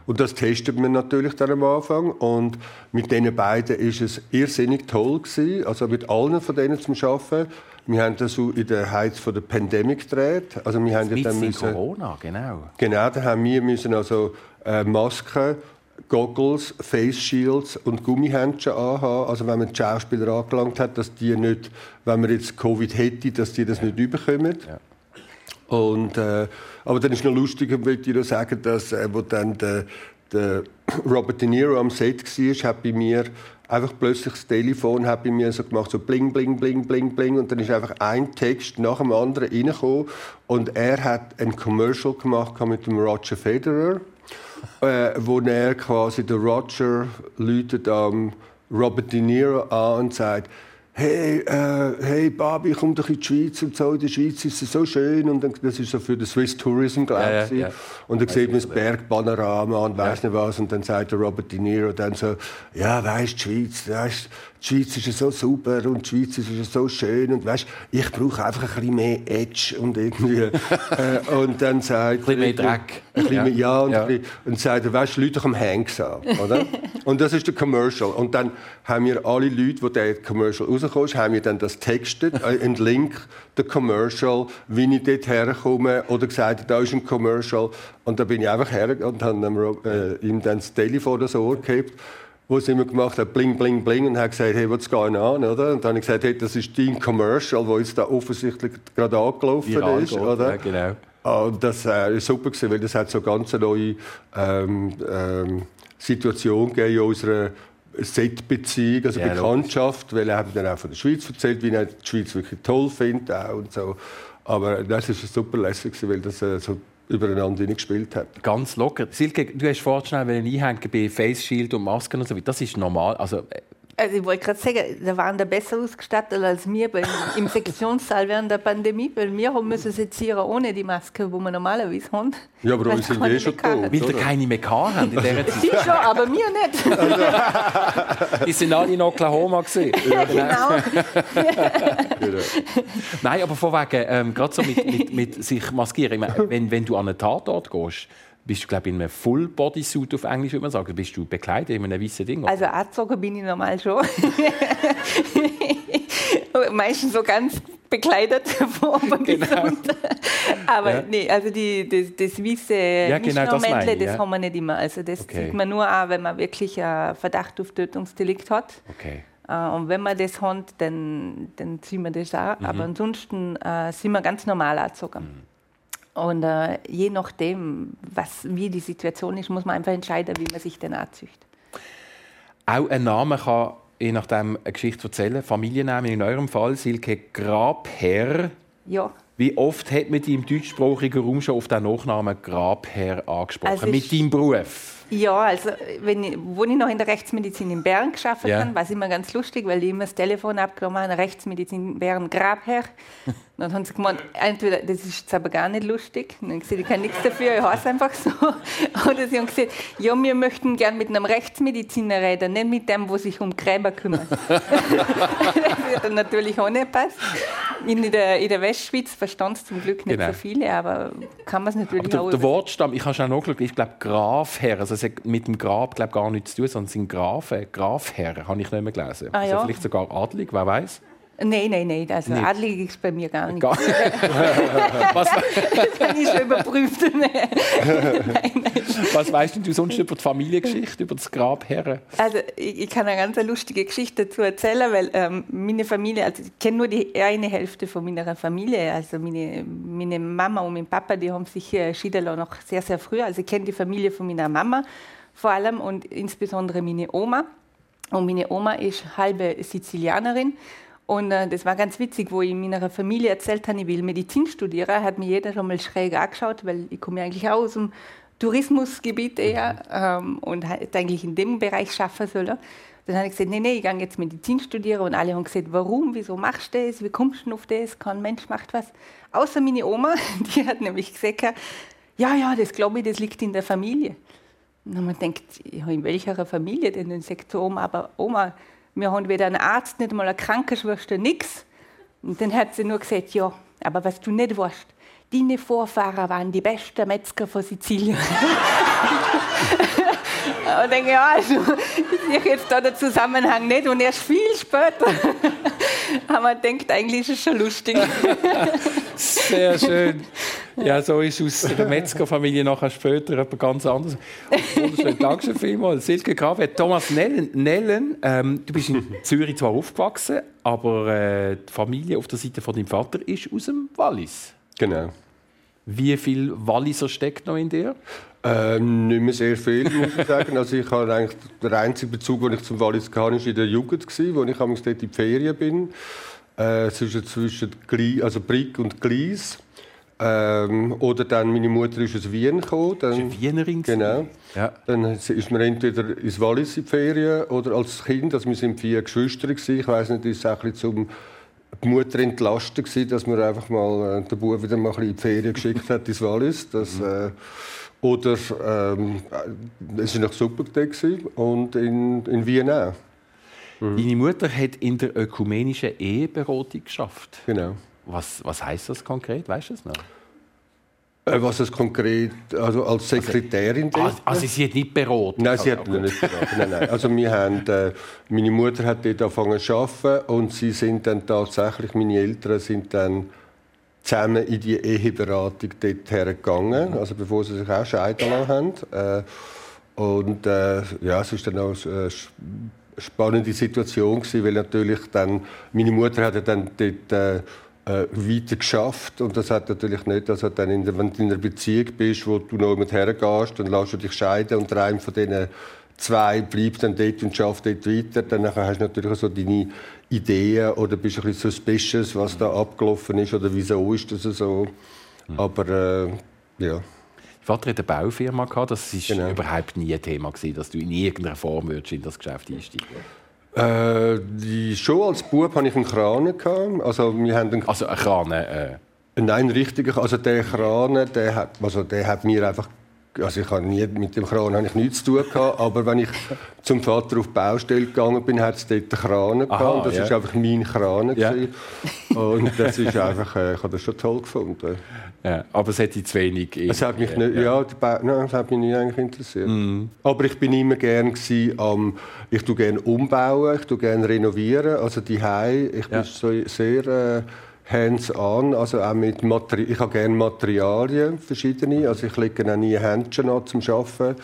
Und das testet man natürlich dann am Anfang und mit diesen beiden ist es irrsinnig toll gewesen, also mit allen von denen zum Arbeiten. Wir haben das so in der Heiz von der Pandemie gedreht. Also wir haben ja mit dann müssen, Corona, genau. Genau, da haben wir müssen also äh, Masken, Goggles, Face Shields und Gummihändchen anhaben. Also wenn man die Schauspieler angelangt hat, dass die nicht, wenn man jetzt Covid hätte, dass die das nicht überkommen. Und, äh, aber dann ist noch lustiger, möchte ich noch sagen, dass äh, wo dann der, der Robert De Niro am Set war, hat bei mir einfach plötzlich das Telefon hat bei mir so gemacht, so bling, bling, bling, bling, bling. Und dann ist einfach ein Text nach dem anderen reingekommen. Und er hat ein Commercial gemacht mit dem Roger Federer, äh, wo er quasi, der Roger läutet am Robert De Niro an und sagt, hey, äh, hey Babi, komm doch in die Schweiz und so, in der Schweiz ist es so schön und dann, das ist so für den Swiss Tourism, glaube Ja, ich. ja, ja. Und dann sieht man das Bergpanorama und weiß nicht was und dann sagt der Robert De Niro dann so, ja, weißt, die Schweiz, weißt, die Schweiz ist ja so super und die Schweiz ist ja so schön und weißt, ich brauche einfach ein bisschen mehr Edge und irgendwie äh, und dann sagt Ein bisschen mehr Dreck. ein bisschen Ja. mehr, ja, und, Ja. bisschen- und sagt, weißt, Leute am Hanks an, oder? und das ist der Commercial. Und dann haben wir alle Leute, die der Commercial rausgekommen ist, haben wir dann das textet, äh, einen Link, der Commercial, wie ich dort herkomme, oder gesagt, da ist ein Commercial. Und da bin ich einfach her und habe äh, ihm dann das Telefon das Ohr gehabt wo es immer gemacht hat, bling, bling, bling, und hat gesagt, hey, what's going on, oder? Und dann habe ich gesagt, hey, das ist dein Commercial, wo jetzt da offensichtlich gerade angelaufen Viral ist, geht, oder? ja, genau. Ah, Und das äh, ist super gewesen, weil das hat so ganz eine neue ähm, ähm, Situation gegeben in unserer Set-Beziehung, also Ja, Bekanntschaft, weil er hat dann auch von der Schweiz erzählt, wie er die Schweiz wirklich toll findet auch und so. Aber das ist super lässig weil das äh, so übereinander gespielt hat. Ganz locker. Silke, du hast vorhin schnell einhängen bei Face Shield und Masken und so weiter. Das ist normal. Also, äh, Also ich wollte gerade sagen, da waren da besser ausgestattet als wir beim, im Sektionssaal während der Pandemie, weil wir haben müssen sezieren ohne die Maske, wo wir normalerweise haben. Ja, aber uns sind eh schon tot. weil ihr keine mehr habt in dieser Zeit. Sie schon, aber wir nicht. Die sind alle in Oklahoma. Gewesen. genau. Nein, aber von wegen, ähm, gerade so mit, mit, mit sich maskieren. Ich meine, wenn, wenn du an einen Tatort gehst, bist du, glaube ich, in einem Full-Body-Suit auf Englisch, würde man sagen. Bist du bekleidet in einem weißen Ding? Also angezogen bin ich normal schon. Meistens so ganz bekleidet von oben bis Genau. unten. Aber Ja. nee, also die, das, das weiße Ja, genau, das meine ich, das ja. haben wir nicht immer. Also das Okay. sieht man nur an, wenn man wirklich einen Verdacht auf Tötungsdelikt hat. Okay. Äh, Und wenn wir das haben, dann, dann ziehen wir das auch. Mhm. Aber ansonsten äh, sind wir ganz normal angezogen. Und äh, je nachdem, was, wie die Situation ist, muss man einfach entscheiden, wie man sich dann anzieht. Auch ein Name kann je nachdem eine Geschichte erzählen. Familiennamen in eurem Fall, Silke Grabherr. Ja. Wie oft hat man dich im deutschsprachigen Raum schon auf den Nachnamen Grabherr angesprochen? Also Mit deinem Beruf? Ja, also wenn ich, wo ich noch in der Rechtsmedizin in Bern geschafft Ja. habe, war es immer ganz lustig, weil ich immer das Telefon abgenommen habe, Rechtsmedizin in Bern, Grabherr. Dann haben sie gemeint, entweder, das ist jetzt aber gar nicht lustig. Und dann gesagt, ich kann nichts dafür, ich heiße einfach so. Oder sie haben gesagt, ja, wir möchten gern mit einem Rechtsmediziner reden, nicht mit dem, der sich um Gräber kümmert. das wird dann natürlich auch nicht passen. In der, in der Westschweiz verstand es zum Glück nicht Genau. so viele, aber kann man es natürlich Aber auch der, der Wortstamm, ich habe schon nachgeschaut, ich glaube Grafherr, also es hat mit dem Grab glaub, gar nichts zu tun, sondern sind Grafen, Grafherr, habe ich nicht mehr gelesen. Ah, also ja. vielleicht sogar adlig, wer weiß. Nein, nein, nein. Also Nicht. adelig ist bei mir gar nicht. Gar- was, Das habe ich schon überprüft. was weißt du sonst über die Familiengeschichte, über das Grabherren? Also ich, ich kann eine ganz lustige Geschichte dazu erzählen, weil ähm, meine Familie, also ich kenne nur die eine Hälfte von meiner Familie, also meine, meine Mama und mein Papa, die haben sich äh, schieden lassen noch sehr, sehr früh. Also ich kenne die Familie von meiner Mama vor allem und insbesondere meine Oma. Und meine Oma ist halbe Sizilianerin. Und äh, das war ganz witzig, wo ich meiner Familie erzählt habe, ich will Medizin studieren, hat mir jeder schon mal schräg angeschaut, weil ich komme ja eigentlich auch aus dem Tourismusgebiet eher ähm, und hätte eigentlich in dem Bereich schaffen sollen. Dann habe ich gesagt, nee, nee, ich gehe jetzt Medizin studieren und alle haben gesagt, warum, wieso machst du das, wie kommst du auf das, kein Mensch macht was. Außer meine Oma, die hat nämlich gesagt, ja, ja, das glaube ich, das liegt in der Familie. Und dann man denkt, ja, in welcher Familie denn? Dann sagt Oma, aber Oma, wir haben weder einen Arzt, nicht mal eine Krankenschwester, nichts. Und dann hat sie nur gesagt, ja, aber was du nicht weißt, deine Vorfahren waren die besten Metzger von Sizilien. Und denke, ja, also, ich jetzt da den Zusammenhang nicht und erst viel später. Aber man denkt, eigentlich ist es schon lustig. Sehr schön. Ja, so ist aus der Metzgerfamilie nachher später etwas ganz anderes. Wunderschön. Dankeschön vielmals. Silke Grabe, Thomas Nellen. Nellen ähm, du bist in Zürich zwar aufgewachsen, aber äh, die Familie auf der Seite von deinem Vater ist aus dem Wallis. Genau. Wie viel Walliser steckt noch in dir? Ähm, nicht mehr sehr viel, muss ich sagen. Also ich habe eigentlich, der einzige Bezug, den ich zum Wallis hatte, war in der Jugend, wo ich dort in die Ferien bin. Äh, zwischen, zwischen Gli also Brig und Glies. Ähm, oder dann, meine Mutter ist aus Wien gekommen. Dann, Eine Wienerin. Genau. Ja. Dann ist man entweder ins Wallis in die Ferien oder als Kind, also wir sind vier Geschwister gewesen. Ich weiß nicht, ist es auch ein bisschen zum die Mutter entlasten gewesen, dass man einfach mal äh, den Bub wieder mal ein bisschen in die Ferien geschickt hat ins Wallis. Das, äh, oder ähm, äh, es war noch super gewesen. und in, in Wien auch. Deine Mutter hat in der ökumenischen Eheberatung geschafft. Genau. Was, was heißt das konkret? Weißt du das noch? Äh, was es konkret, also als Sekretärin Ah, dort- also sie hat nicht beraten. Nein, sie hat Ah, mich nicht beraten. Nein, nein. Also wir haben, äh, meine Mutter hat dort angefangen zu arbeiten und sie sind dann tatsächlich, meine Eltern sind dann zusammen in die Eheberatung dort hergegangen, also bevor sie sich auch scheiden lassen haben. Äh, und äh, ja, es ist dann auch eine spannende Situation gewesen, weil natürlich dann, meine Mutter hat ja dann dort äh, weiter geschafft und das hat natürlich nicht, also dann in der, wenn du in einer Beziehung bist, wo du noch mit hergehst, dann lässt du dich scheiden und der eine von diesen zwei bleibt dann dort und schafft dort weiter, dann hast du natürlich so deine Ideen oder bist ein bisschen suspicious, was da abgelaufen ist oder wieso ist das so. Aber äh, ja. Vater hatte eine Baufirma. Gehabt. Das war Genau. überhaupt nie ein Thema, gewesen, dass du in irgendeiner Form würdest in das Geschäft einsteigen Äh, die, schon als Bub hatte ich einen Kran. Gehabt. Also, wir haben einen, Also ein Kran. Äh, nein, richtiger. Also der Kran, der hat, also der hat mir einfach. Also ich habe nie mit dem Kran habe ich nichts zu tun gehabt, aber wenn ich zum Vater auf die Baustelle gegangen bin, hat es dort einen Kran gehabt. Aha, das ja. ist einfach mein Kran. Ja. Und das ist einfach, äh, ich habe das schon toll gefunden. ja. Aber es hat dich zu wenig. Es hat mich nicht, ja, die Ba- nein, das hat mich nicht eigentlich interessiert. Aber ich bin immer gern gsi am, ich tu gern umbauen, ich tu gern renovieren, also die ich bin Ja. so sehr äh, hands-on, also auch mit Materi ich habe gern Materialien verschiedene, also ich lege auch nie Händchen an zum Arbeiten.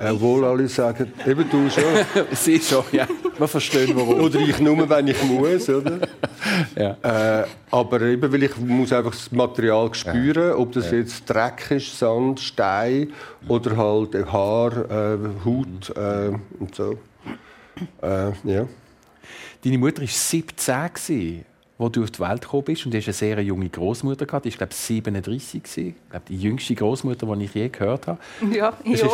Äh, Obwohl alle sagen, eben du schon. Sie schon, ja. Wir verstehen, warum. Oder ich nur, wenn ich muss, oder? Ja. Äh, aber eben, weil ich muss einfach das Material spüren, ob das jetzt Dreck ist, Sand, Stein oder halt äh, Haar, äh, Haut äh, und so. Äh, ja. Deine Mutter war 17, als du auf die Welt gekommen bist. Und du hast eine sehr junge Großmutter gehabt. Die war, glaube ich, 37. gewesen. Ich glaube, die jüngste Großmutter, die ich je gehört habe. Ja, ja. ist-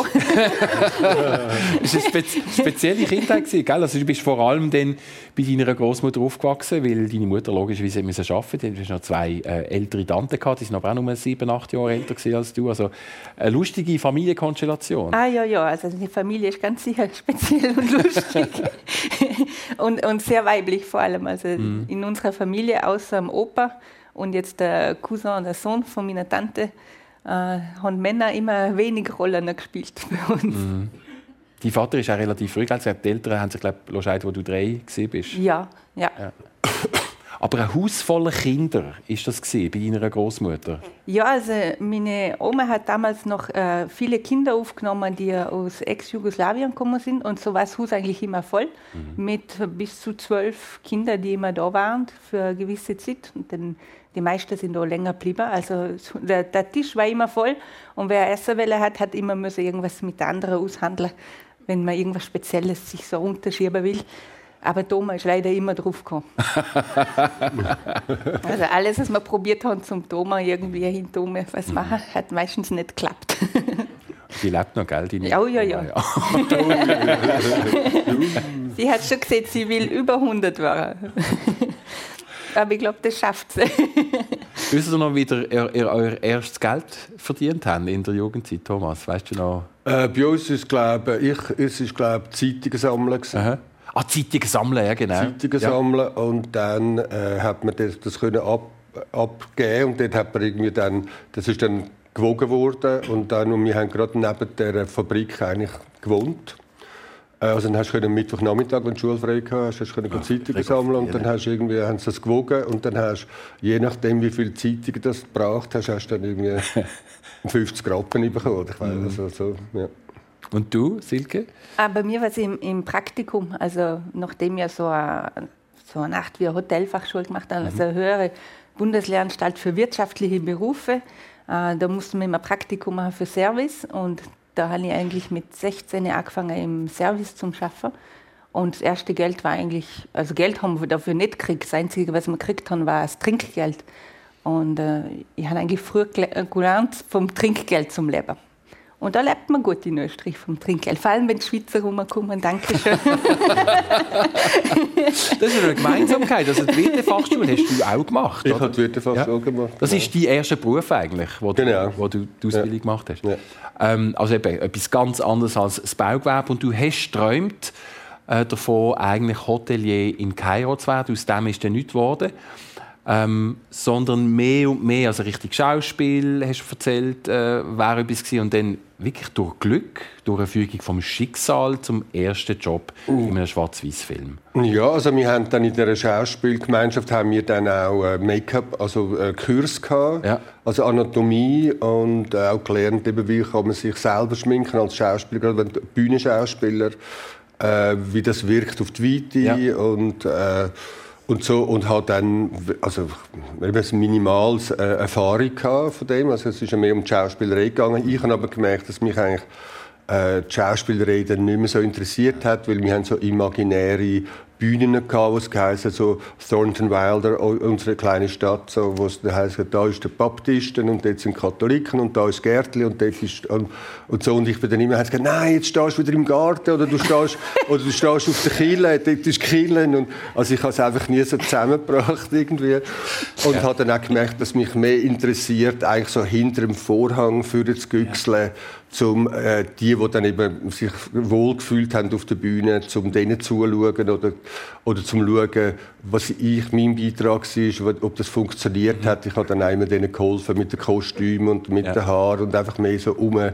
Es war eine spe spezielle Kindheit. gewesen, Gell? Also, du bist vor allem dann bei deiner Großmutter aufgewachsen, weil deine Mutter logischerweise arbeiten musste. Du hast noch zwei äh, ältere Tanten gehabt, die sind aber auch nur sieben, acht Jahre älter als du. Also eine lustige Familienkonstellation. Ah ja, ja, also die Familie ist ganz sicher speziell und lustig. und, und sehr weiblich vor allem. Also in unserer Familie, außer dem Opa und jetzt der Cousin und der Sohn von meiner Tante, äh, haben Männer immer wenig Rollen gespielt bei uns. Dein Vater ist auch relativ früh, gell? die Eltern haben sich, glaube ich, scheiden, wo du drei gewesen bist. Ja, ja. Aber ein Haus voller Kinder ist das gewesen, bei Ihrer Großmutter? Ja, also meine Oma hat damals noch äh, viele Kinder aufgenommen, die aus Ex-Jugoslawien gekommen sind. Und so war das Haus eigentlich immer voll mhm. mit bis zu zwölf Kindern, die immer da waren für eine gewisse Zeit. Und dann, die meisten sind da länger geblieben. Also der, der, Tisch war immer voll. Und wer essen will, hat, hat immer müssen irgendwas mit anderen aushandeln, wenn man irgendwas Spezielles sich so unterschieben will. Aber Thomas ist leider immer drauf gekommen. also alles, was wir probiert haben, zum Thomas irgendwie hin Thomas was machen, hat meistens nicht geklappt. Sie lebt noch, gell? Die ja, ja, ja. ja. sie hat schon gesagt, sie will über 100 werden. Aber ich glaube, das schafft sie. Wissen Sie noch, wie ihr, ihr, euer erstes Geld verdient habt in der Jugendzeit, Thomas? Weißt du noch? Äh, bei uns ist, glaube ich, es ist, glaube Zeitungen sammeln. Ah, Zeitungen sammeln, ja genau. Zeitungen ja. sammeln und dann äh, hat man das, das können ab, abgeben und dort hat man irgendwie dann, das ist dann gewogen worden und dann und wir haben gerade neben der Fabrik eigentlich gewohnt. Äh, also dann hast du am Mittwochnachmittag, wenn du schulfrei hast, hast du Ach, Zeitungen sammeln und dann hast du irgendwie, haben sie das gewogen und dann hast je nachdem, wie viele Zeitungen das gebraucht hast, hast du dann irgendwie 50 Rappen bekommen. Ich weiß, also, so, ja. Und du, Silke? Ah, bei mir war es im, im, Praktikum, also nachdem ich so eine, so eine Nacht wie eine Hotelfachschule gemacht habe, also eine höhere Bundeslehranstalt für wirtschaftliche Berufe, äh, da mussten wir immer Praktikum machen für Service und da habe ich eigentlich mit 16 angefangen im Service zum Schaffen. Und das erste Geld war eigentlich, also Geld haben wir dafür nicht gekriegt. Das Einzige, was wir gekriegt haben, war das Trinkgeld. Und äh, ich habe eigentlich früher gelernt, vom Trinkgeld zum Leben. Und da lebt man gut in Österreich vom Trinkgeld. Vor allem, wenn die Schweizer rumkommen. Dankeschön. das ist eine Gemeinsamkeit. Also die Wirtefachschule hast du auch gemacht, Ich habe die Wirtefachschule ja. gemacht. Das ist dein erster Beruf eigentlich, wo du, genau. wo du die Ausbildung ja. gemacht hast. Ja. Ähm, also eben etwas ganz anderes als das Baugewerbe. Und du hast geträumt, äh, davon, eigentlich Hotelier in Kairo zu werden. Aus dem ist dann nichts geworden ähm, sondern mehr und mehr, also richtig Schauspiel, hast du erzählt, äh, wäre etwas gewesen. und dann wirklich durch Glück, durch eine Fügung vom Schicksal zum ersten Job uh. in einem Schwarz-Weiß-Film. Ja, also wir haben dann in der Schauspielgemeinschaft haben wir dann auch äh, Make-up, also äh, Kurs gehabt, ja. also Anatomie und äh, auch gelernt, eben, wie kann man sich selber schminken als Schauspieler, gerade wenn Bühnenschauspieler, äh, wie das wirkt auf die Weite ja. und äh, und so und hat dann also ein minimales äh, Erfahrung von dem. Also es ist ja mehr um die Schauspielerei gegangen. Ich habe aber gemerkt dass mich eigentlich äh, die Schauspielerei dann nicht mehr so interessiert hat weil wir haben so imaginäre Bühnen gehabt, wo es geheißen, so Thornton Wilder, unsere kleine Stadt, so, wo es heisst, da ist der Baptisten und dort sind Katholiken und da ist Gärtli und dort ist und, und so und ich bin dann immer gesagt, nein, jetzt stehst du wieder im Garten oder du stehst oder du stehst auf der Kille, dort ist Killen und also ich habe es einfach nie so zusammengebracht irgendwie und ja. habe dann auch gemerkt, dass mich mehr interessiert eigentlich so hinter dem Vorhang für das Güchseln, ja um äh, die, die dann eben sich wohlgefühlt haben auf der Bühne, um denen zuzuschauen oder, oder zum schauen, was ich, mein Beitrag war, ob das funktioniert mhm. hat. Ich habe dann einmal denen geholfen mit den Kostümen und mit ja. den Haaren und einfach mehr so um,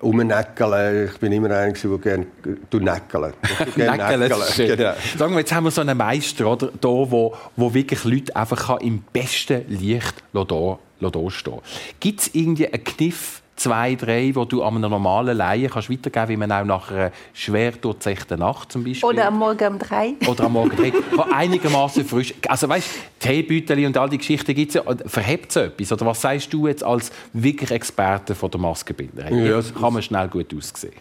umnäckeln. Ich bin immer einer, der gerne du näckeln. näckeln. Genau. Sagen wir, jetzt haben wir so einen Meister, oder, da, wo, wo wirklich Leute einfach im besten Licht da, da stehen Gibt es irgendwie einen Kniff, zwei, drei, wo du an einer normalen Laie kannst weitergeben, wie man auch nach einer schwer durchzechten Nacht zum Beispiel. Oder am Morgen um drei. Oder am Morgen drei. einigermaßen frisch. Also weißt, Teebeutel und all die Geschichten gibt es ja. Verhebt es etwas? Oder was sagst du jetzt als wirklich Experte von der Maskenbildnerei? Ja, kann man schnell gut aussehen?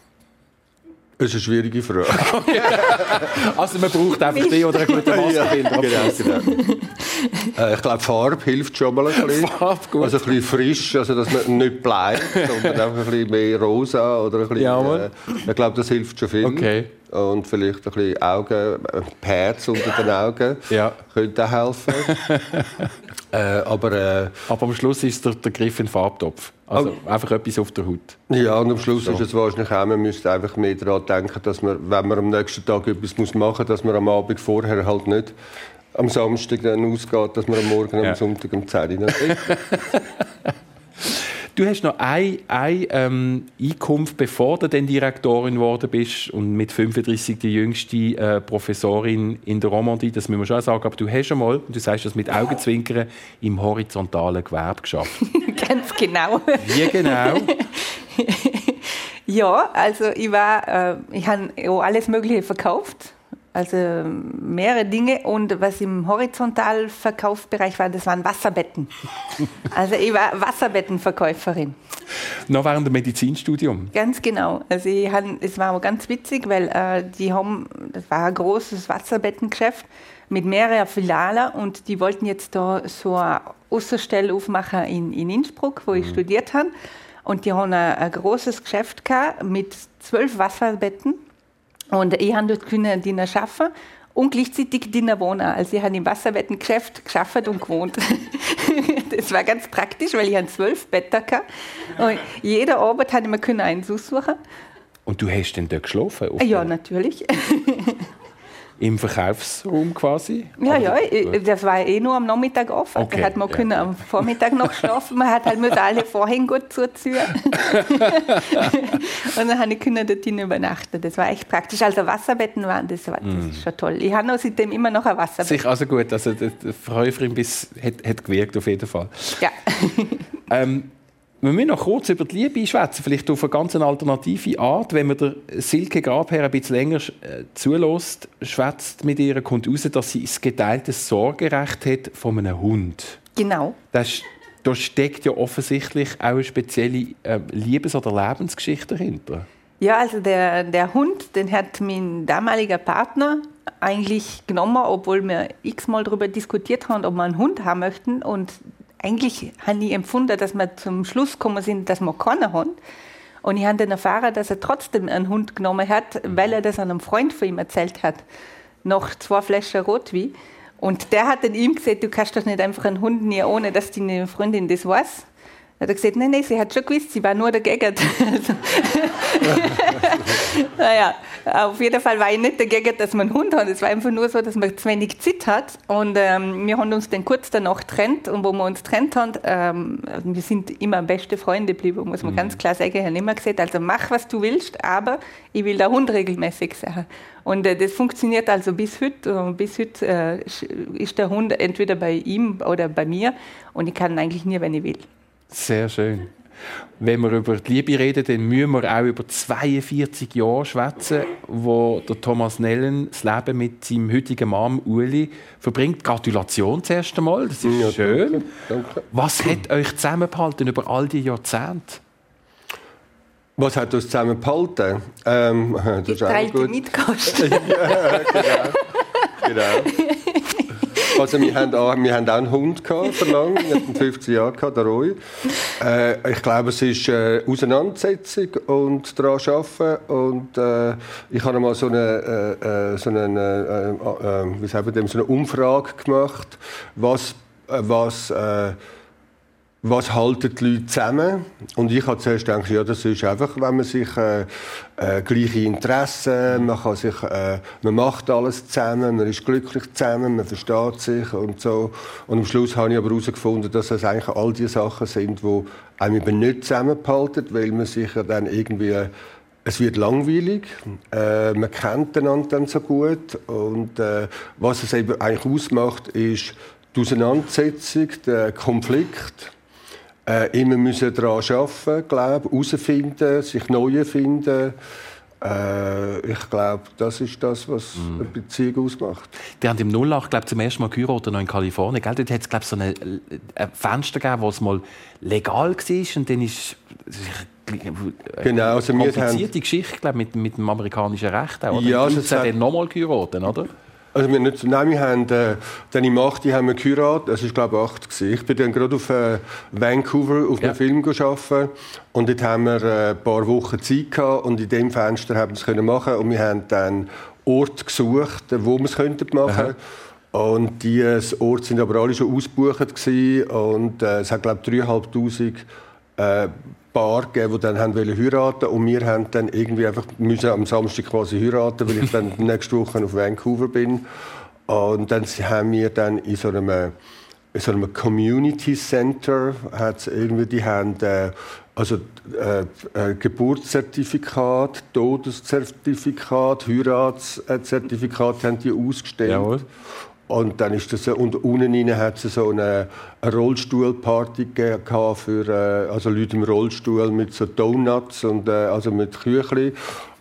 Das ist eine schwierige Frage. also man braucht einfach die oder einen guten Maskenbinder. Ja, genau, genau. äh, ich glaube, Farbe hilft schon mal ein bisschen. Farbe, gut. Also ein bisschen frisch, also dass man nicht bleibt, sondern einfach ein bisschen mehr rosa oder ein bisschen... Ja, äh, ich glaube, das hilft schon viel. Okay. Und vielleicht ein bisschen Augen, Pads unter den Augen ja. könnte auch helfen. äh, aber, äh, aber am Schluss ist der, der Griff in den Farbtopf. Also oh. einfach etwas auf der Haut. Ja, und am Schluss so. ist es wahrscheinlich auch, man müsste einfach mehr daran denken, dass man, wenn man am nächsten Tag etwas machen muss, dass man am Abend vorher halt nicht am Samstag dann ausgeht, dass man am Morgen ja. am Sonntag um 10 Uhr Du hast noch eine, eine ähm, Einkunft, bevor du dann Direktorin geworden bist und mit 35 die jüngste äh, Professorin in der Romandie, das müssen wir schon sagen, aber du hast schon mal, du sagst das mit Augenzwinkern, im horizontalen Gewerbe geschafft. Ganz genau. Wie genau? ja, also ich war, äh, ich habe alles Mögliche verkauft also mehrere Dinge. Und was im Horizontalverkaufsbereich war, das waren Wasserbetten. Also ich war Wasserbettenverkäuferin. Noch während dem Medizinstudium? Ganz genau. Also ich hab, es war ganz witzig, weil äh, die haben, das war ein großes Wasserbettengeschäft mit mehreren Filialen und die wollten jetzt da so eine Außenstelle aufmachen in, in Innsbruck, wo ich mhm. studiert habe. Und die haben ein, ein großes Geschäft gehabt mit zwölf Wasserbetten und ich habe dort können drinnen arbeiten und gleichzeitig drinnen wohnen. Also ich habe im Wasserwettengeschäft geschafft und gewohnt. das war ganz praktisch, weil ich hatte zwölf Betten hatte. Und jede Abend konnte ich mir eins aussuchen. Und du hast denn dort geschlafen? Ja, natürlich. Im Verkaufsraum quasi? Ja, ja, das war eh nur am Nachmittag offen. Okay, da hat man ja. können am Vormittag noch schlafen. Man hat halt mit alle Vorhänge gut zuziehen. und dann habe ich können dort übernachten. Das war echt praktisch. Also Wasserbetten waren, das, war, das ist schon toll. Ich habe noch seitdem immer noch ein Wasserbett. Sich also gut, also der Verkäuferin bis hat, hat gewirkt auf jeden Fall. Ja. ähm, wir müssen noch kurz über die Liebe schwätzen, vielleicht auf eine ganz alternative Art. Wenn man der Silke Grabherr ein bisschen länger äh, zulässt, schwätzt mit ihr, kommt heraus, dass sie das geteilte Sorgerecht hat von einem Hund. Genau. Das, da steckt ja offensichtlich auch eine spezielle äh, Liebes- oder Lebensgeschichte dahinter. Ja, also der, der Hund, den hat mein damaliger Partner eigentlich genommen, obwohl wir x-mal darüber diskutiert haben, ob wir einen Hund haben möchten. Und eigentlich habe ich empfunden, dass wir zum Schluss gekommen sind, dass wir keinen haben. Und ich habe dann erfahren, dass er trotzdem einen Hund genommen hat, weil er das einem Freund von ihm erzählt hat. Noch zwei Flaschen Rotwein. Und der hat dann ihm gesagt, du kannst doch nicht einfach einen Hund nehmen, ohne dass deine Freundin das weiß. Hat er gesagt, nein, nein, sie hat schon gewusst, sie war nur dagegen. naja, auf jeden Fall war ich nicht dagegen, dass man einen Hund hat. Es war einfach nur so, dass man zu wenig Zeit hat. Und ähm, wir haben uns dann kurz danach getrennt. Und wo wir uns getrennt haben, ähm, wir sind immer beste Freunde geblieben, muss man mhm. ganz klar sagen. Ich habe immer gesagt, also mach, was du willst, aber ich will der Hund regelmäßig sein. Und äh, das funktioniert also bis heute. Und bis heute äh, ist der Hund entweder bei ihm oder bei mir. Und ich kann eigentlich nie, wenn ich will. Sehr schön. Wenn wir über die Liebe reden, dann müssen wir auch über 42 Jahre schwätzen, wo der Thomas Nellen das Leben mit seinem heutigen Mann Uli verbringt. Gratulation zuerst einmal, das ist ja, schön. Danke, danke. Was hat euch zusammengehalten über all die Jahrzehnte? Was hat uns zusammengehalten? Ähm, das ist auch gut. Mietkosten. ja, genau. genau. Also wir haben auch, wir haben auch einen Hund gehabt, vor lang. Wir hatten 15 Jahre gehabt, der Roy. Äh, ich glaube, es ist äh, Auseinandersetzung und daran arbeiten. Und äh, ich habe mal so eine, äh, äh, so eine, äh, wie sagen wir dem, so eine Umfrage gemacht, was, was was halten die Leute zusammen? Und ich habe zuerst gedacht, ja, das ist einfach, wenn man sich äh, äh, gleiche Interessen, man kann sich, äh, man macht alles zusammen, man ist glücklich zusammen, man versteht sich und so. Und am Schluss habe ich aber herausgefunden, dass das eigentlich all die Sachen sind, die einem eben nicht zusammenhalten, weil man sich dann irgendwie es wird langweilig, äh, man kennt einander dann so gut und äh, was es eben eigentlich ausmacht, ist die Auseinandersetzung, der Konflikt äh, immer müssen daran arbeiten, glaube herausfinden, sich neu erfinden. Äh, ich glaube, das ist das, was mm. eine Beziehung ausmacht. Die haben im 08 glaub, zum ersten Mal geheiratet, noch in Kalifornien. Gell? Dort hat es glaub, so eine, ein Fenster gegeben, wo es mal legal war und dann ist Genau, also komplizierte Geschichte glaub, mit, mit dem amerikanischen Recht. Oder? Ja, also sie haben nochmal geheiratet, oder? Also wir, nicht, nein, wir haben, äh, dann im 8. haben wir geheiratet, das war glaube ich 8 gewesen. Ich bin dann gerade auf äh, Vancouver auf ja. einem Film arbeiten und dort haben wir äh, ein paar Wochen Zeit gehabt und in dem Fenster haben wir es machen und wir haben dann Ort gesucht, wo wir es könnten machen. Aha. Und die Orte sind aber alle schon ausgebucht gewesen und äh, es hat glaube ich 3'500 äh, Paar gegeben, die dann haben heiraten und wir haben dann irgendwie einfach müssen am Samstag quasi heiraten, weil ich dann nächste Woche auf Vancouver bin. Und dann haben wir dann in so einem in so einem Community Center hat irgendwie die haben äh, also äh, äh, Geburtszertifikat, Todeszertifikat, Heiratszertifikat haben die ausgestellt. Jawohl. Und dann ist das und unten hat es so eine, eine Rollstuhlparty für äh, also Leute im Rollstuhl mit so Donuts und äh, also mit Küchli.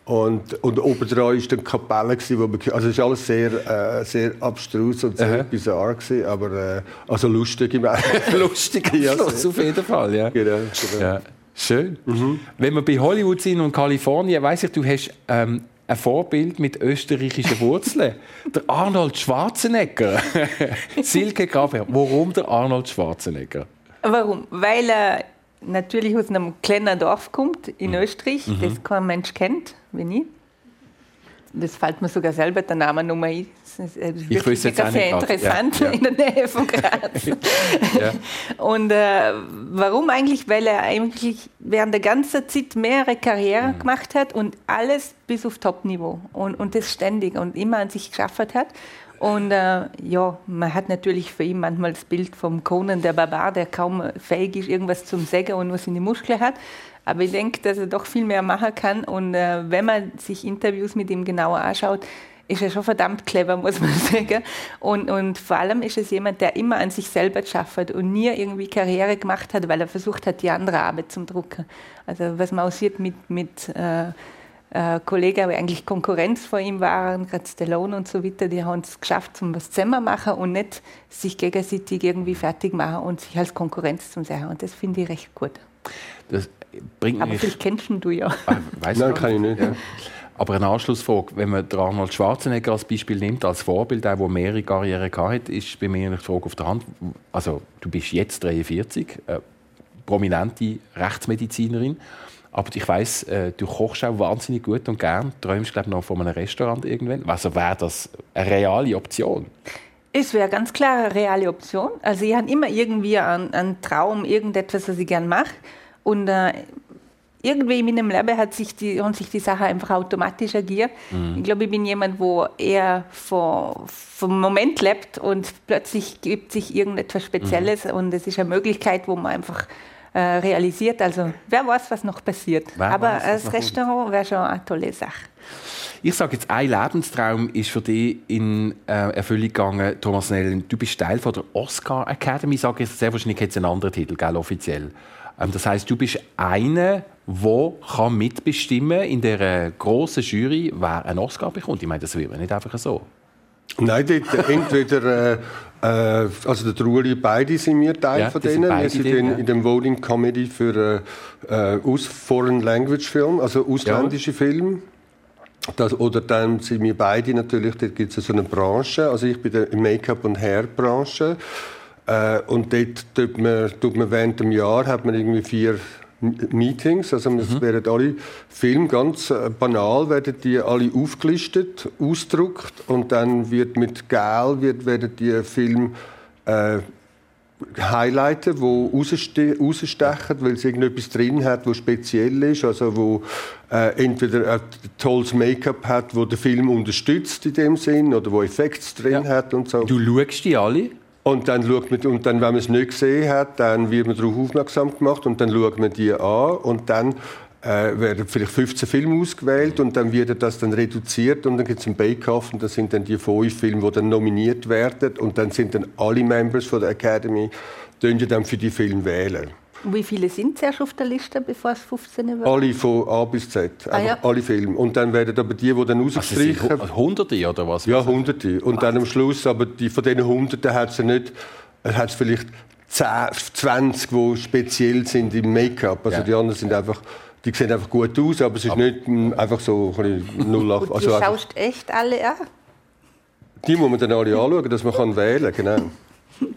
Und, und oben dran war eine Kapelle, wo man, also es war alles sehr, äh, sehr abstrus und sehr Aha. bizarr, gewesen, aber äh, also lustig im Lustig ja, auf jeden Fall, ja. Genau, genau. ja. Schön. Mhm. Wenn wir bei Hollywood sind und Kalifornien, weiß ich, du hast ähm, ein Vorbild mit österreichischen Wurzeln. der Arnold Schwarzenegger. Silke Graber. Warum der Arnold Schwarzenegger? Warum? Weil er natürlich aus einem kleinen Dorf kommt in mhm. Österreich, mhm. das kein Mensch kennt, wie ich. Das fällt mir sogar selber der Name Nummer ein. Das ist äh, ich wüsste jetzt sehr interessant ja, ja. in der Nähe von Graz. ja. Und äh, warum eigentlich? Weil er eigentlich während der ganzen Zeit mehrere Karrieren mhm. gemacht hat und alles bis auf Top-Niveau und, und das ständig und immer an sich geschafft hat. Und äh, ja, man hat natürlich für ihn manchmal das Bild vom Conan der Barbar, der kaum fähig ist, irgendwas zum Sägen und nur seine Muskeln hat. Aber ich denke, dass er doch viel mehr machen kann. Und äh, wenn man sich Interviews mit ihm genauer anschaut, ist er schon verdammt clever, muss man sagen. Und, und vor allem ist es jemand, der immer an sich selber schafft und nie irgendwie Karriere gemacht hat, weil er versucht hat, die andere Arbeit zu drucken. Also was man auch sieht mit, mit äh, äh, Kollegen, die eigentlich Konkurrenz vor ihm waren, gerade Stallone und so weiter, die haben es geschafft, zum was zusammen machen und nicht sich gegenseitig irgendwie fertig machen und sich als Konkurrenz zu sehen. Und das finde ich recht gut. Das bringt Aber vielleicht kennst du ja. Ah, Nein, kann ich nicht. Ja. Aber eine Anschlussfrage, wenn man Arnold Schwarzenegger als Beispiel nimmt, als Vorbild, der, der mehrere Karrieren hatte, ist bei mir eine Frage auf der Hand. Also, du bist jetzt 43, äh, prominente Rechtsmedizinerin. Aber ich weiß, äh, du kochst auch wahnsinnig gut und gern. Träumst glaube noch von einem Restaurant irgendwann. Also wäre das eine reale Option? Es wäre ganz klar eine reale Option. Also ich habe immer irgendwie einen, einen, Traum, irgendetwas, was ich gerne mache. Und äh, irgendwie in meinem Leben hat sich die, haben sich die Sachen einfach automatisch agiert. Mhm. Ich glaube, ich bin jemand, wo eher vom, vom Moment lebt und plötzlich gibt sich irgendetwas Spezielles mhm. und es ist eine Möglichkeit, wo man einfach äh, realisiert. Also wer weiß, was noch passiert. Wer Aber weiß, das Restaurant wäre schon eine tolle Sache. Ich sage jetzt, ein Lebenstraum ist für dich in äh, Erfüllung gegangen, Thomas Nellen. Du bist Teil von der Oscar Academy. Ich sage jetzt, sehr wahrscheinlich jetzt einen anderen Titel, gell, offiziell. Ähm, das heißt, du bist einer, der mitbestimmen in der grossen Jury, wer einen Oscar bekommt. Ich meine, das wird nicht einfach so. Nein, dort entweder äh, äh, also der Truli, beide sind wir Teil ja, von denen. Wir sind in, ja. in dem Voting Comedy für äh, aus Foreign Language Film, also ausländische ja. Filme. Das, oder dann sind wir beide natürlich, da gibt es so eine Branche, also ich bin in der Make-up- und Hair-Branche. Äh, und dort tut man, tut man während dem Jahr hat man irgendwie vier Meetings, also es mhm. werden alle Filme ganz äh, banal werden die alle aufgelistet, ausgedruckt und dann wird mit Gel wird, werden die Filme äh, highlighten, wo rausstechen, weil es irgendetwas drin hat, wo speziell ist, also wo äh, entweder ein tolles Make-up hat, wo der Film unterstützt in dem Sinn oder wo Effekte drin ja. hat und so. Du schaust die alle? Und dann, schaut man, und dann, wenn man es nicht gesehen hat, dann wird man darauf aufmerksam gemacht und dann schaut man die an und dann äh, werden vielleicht 15 Filme ausgewählt und dann wird das dann reduziert und dann gibt es einen Bake-Off und das sind dann die fünf Filme, die dann nominiert werden und dann sind dann alle Members von der Academy, die dann für die Filme wählen. Wie viele sind zuerst auf der Liste, bevor es 15 werden? Alle von A bis Z, ah, ja. alle Filme. Und dann werden aber die, die dann rausgestrichen... Also Hunderte oder was? Ja, Hunderte. Und dann am Schluss, aber die, von diesen Hunderten hat es nicht... Hat es vielleicht 10, 20, die speziell sind im Make-up. Also ja. die anderen sind einfach... Die sehen einfach gut aus, aber es ist aber nicht einfach so ein 08. Und also du schaust echt alle an? Die muss man dann alle anschauen, dass man kann wählen kann, genau.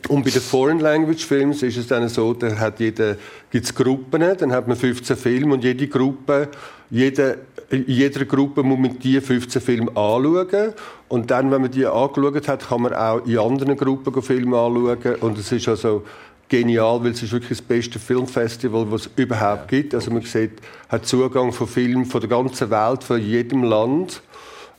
Und bei den Foreign Language Films ist es dann so, da hat jede, gibt's Gruppen, dann hat man 15 Filme und jede Gruppe, jede, in jeder Gruppe muss man die 15 Filme anschauen. Und dann, wenn man die angeschaut hat, kann man auch in anderen Gruppen Filme anschauen. Und es ist also genial, weil es ist wirklich das beste Filmfestival, was es überhaupt gibt. Also man sieht, hat Zugang von Filmen von der ganzen Welt, von jedem Land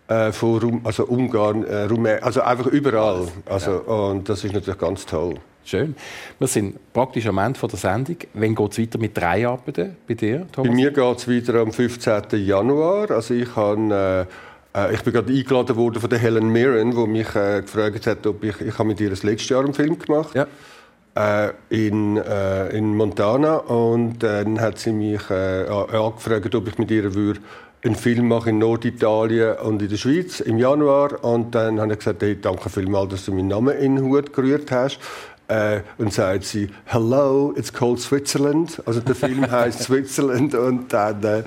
äh, von Rum, also Ungarn, äh, Rumänien, also einfach überall. Also. Und das ist natürlich ganz toll. Schön. Wir sind praktisch am Ende der Sendung. Wann geht es weiter mit drei Arbeiten bei dir, Thomas? Bei mir geht es weiter am 15. Januar. Also ich, habe, äh, äh, ich bin gerade eingeladen worden von der Helen Mirren, die mich äh, gefragt hat, ob ich, ich habe mit ihr das letzte Jahr einen Film gemacht ja. Äh, in, äh, in Montana und dann hat sie mich äh, angefragt, ob ich mit ihr würde einen Film mache in Norditalien und in der Schweiz im Januar. Und dann habe ich gesagt, hey, danke vielmals, dass du meinen Namen in den Hut gerührt hast. Äh, und sagt sie, Hello, it's called Switzerland. Also der Film heißt Switzerland und dann äh,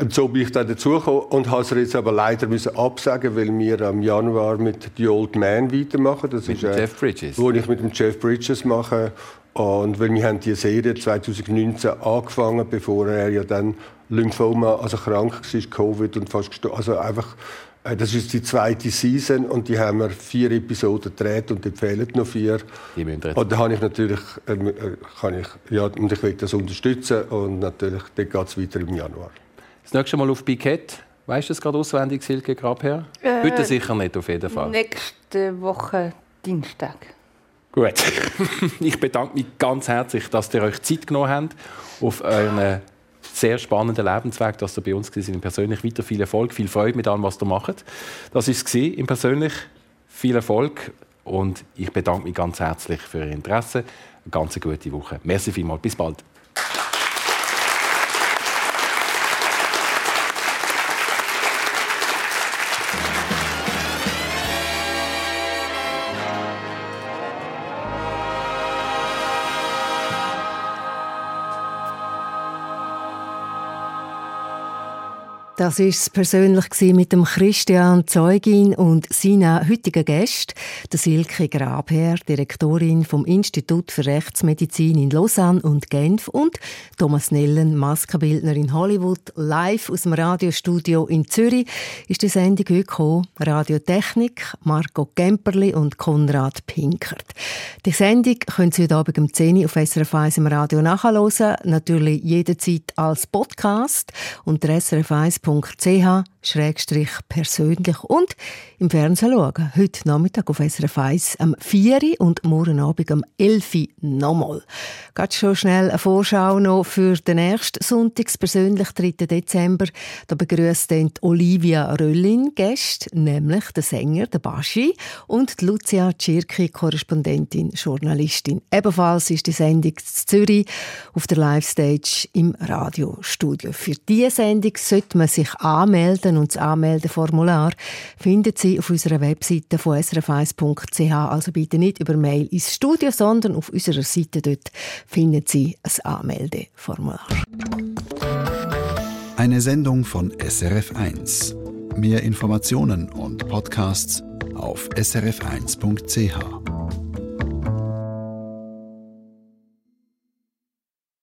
und so bin ich dann dazugekommen und habe es jetzt aber leider müssen absagen, weil wir im Januar mit The Old Man weitermachen. Das mit ist, äh, Jeff Bridges. Wo ich mit dem Jeff Bridges mache. Und weil wir haben die Serie 2019 angefangen, bevor er ja dann Lymphoma, also krank war, Covid und fast gestorben. Also einfach das ist die zweite Season und die haben wir vier Episoden gedreht und die fehlen noch vier. Die und da habe ich natürlich, ähm, äh, kann ich, ja, und ich will das unterstützen und natürlich, dann geht es weiter im Januar. Das nächste Mal auf Bikett. Weißt du das gerade auswendig, Silke Grabherr? Äh, Heute sicher nicht, auf jeden Fall. Nächste Woche Dienstag. Gut. ich bedanke mich ganz herzlich, dass ihr euch Zeit genommen habt auf euren sehr spannenden Lebensweg, dass ihr bei uns sind. Persönlich weiter viel Erfolg, viel Freude mit allem, was ihr macht. Das war es im persönlich viel Erfolg und ich bedanke mich ganz herzlich für Ihr Interesse. Eine ganz gute Woche. Merci vielmals. Bis bald. Das ist persönlich mit dem Christian Zeugin und seinen heutigen Gästen, der Silke Grabherr, Direktorin vom Institut für Rechtsmedizin in Lausanne und Genf und Thomas Nellen, Maskenbildner in Hollywood, live aus dem Radiostudio in Zürich ist die Sendung heute gekommen. Radiotechnik, Marco Gemperli und Konrad Pinkert. Die Sendung können Sie heute Abend um 10 Uhr auf SRF 1 im Radio nachhören, natürlich jederzeit als Podcast unter SRF 1 srf.ch persönlich und im Fernsehen schauen. Heute Nachmittag auf SRF 1 am 4 und morgen Abend am 11 nochmal. Geht schon schnell eine Vorschau noch für den nächsten Sonntag, persönlich 3. Dezember. Da begrüßt dann Olivia Röllin Gäste, nämlich der Sänger, der Baschi und die Lucia Tschirki, Korrespondentin, Journalistin. Ebenfalls ist die Sendung in Zürich auf der Live-Stage im Radiostudio. Für diese Sendung sollte man sich anmelden und das Anmeldeformular findet Sie auf unserer Webseite von srf1.ch. Also bitte nicht über Mail ins Studio, sondern auf unserer Seite dort finden Sie ein Anmeldeformular. Eine Sendung von SRF1. Mehr Informationen und Podcasts auf srf1.ch.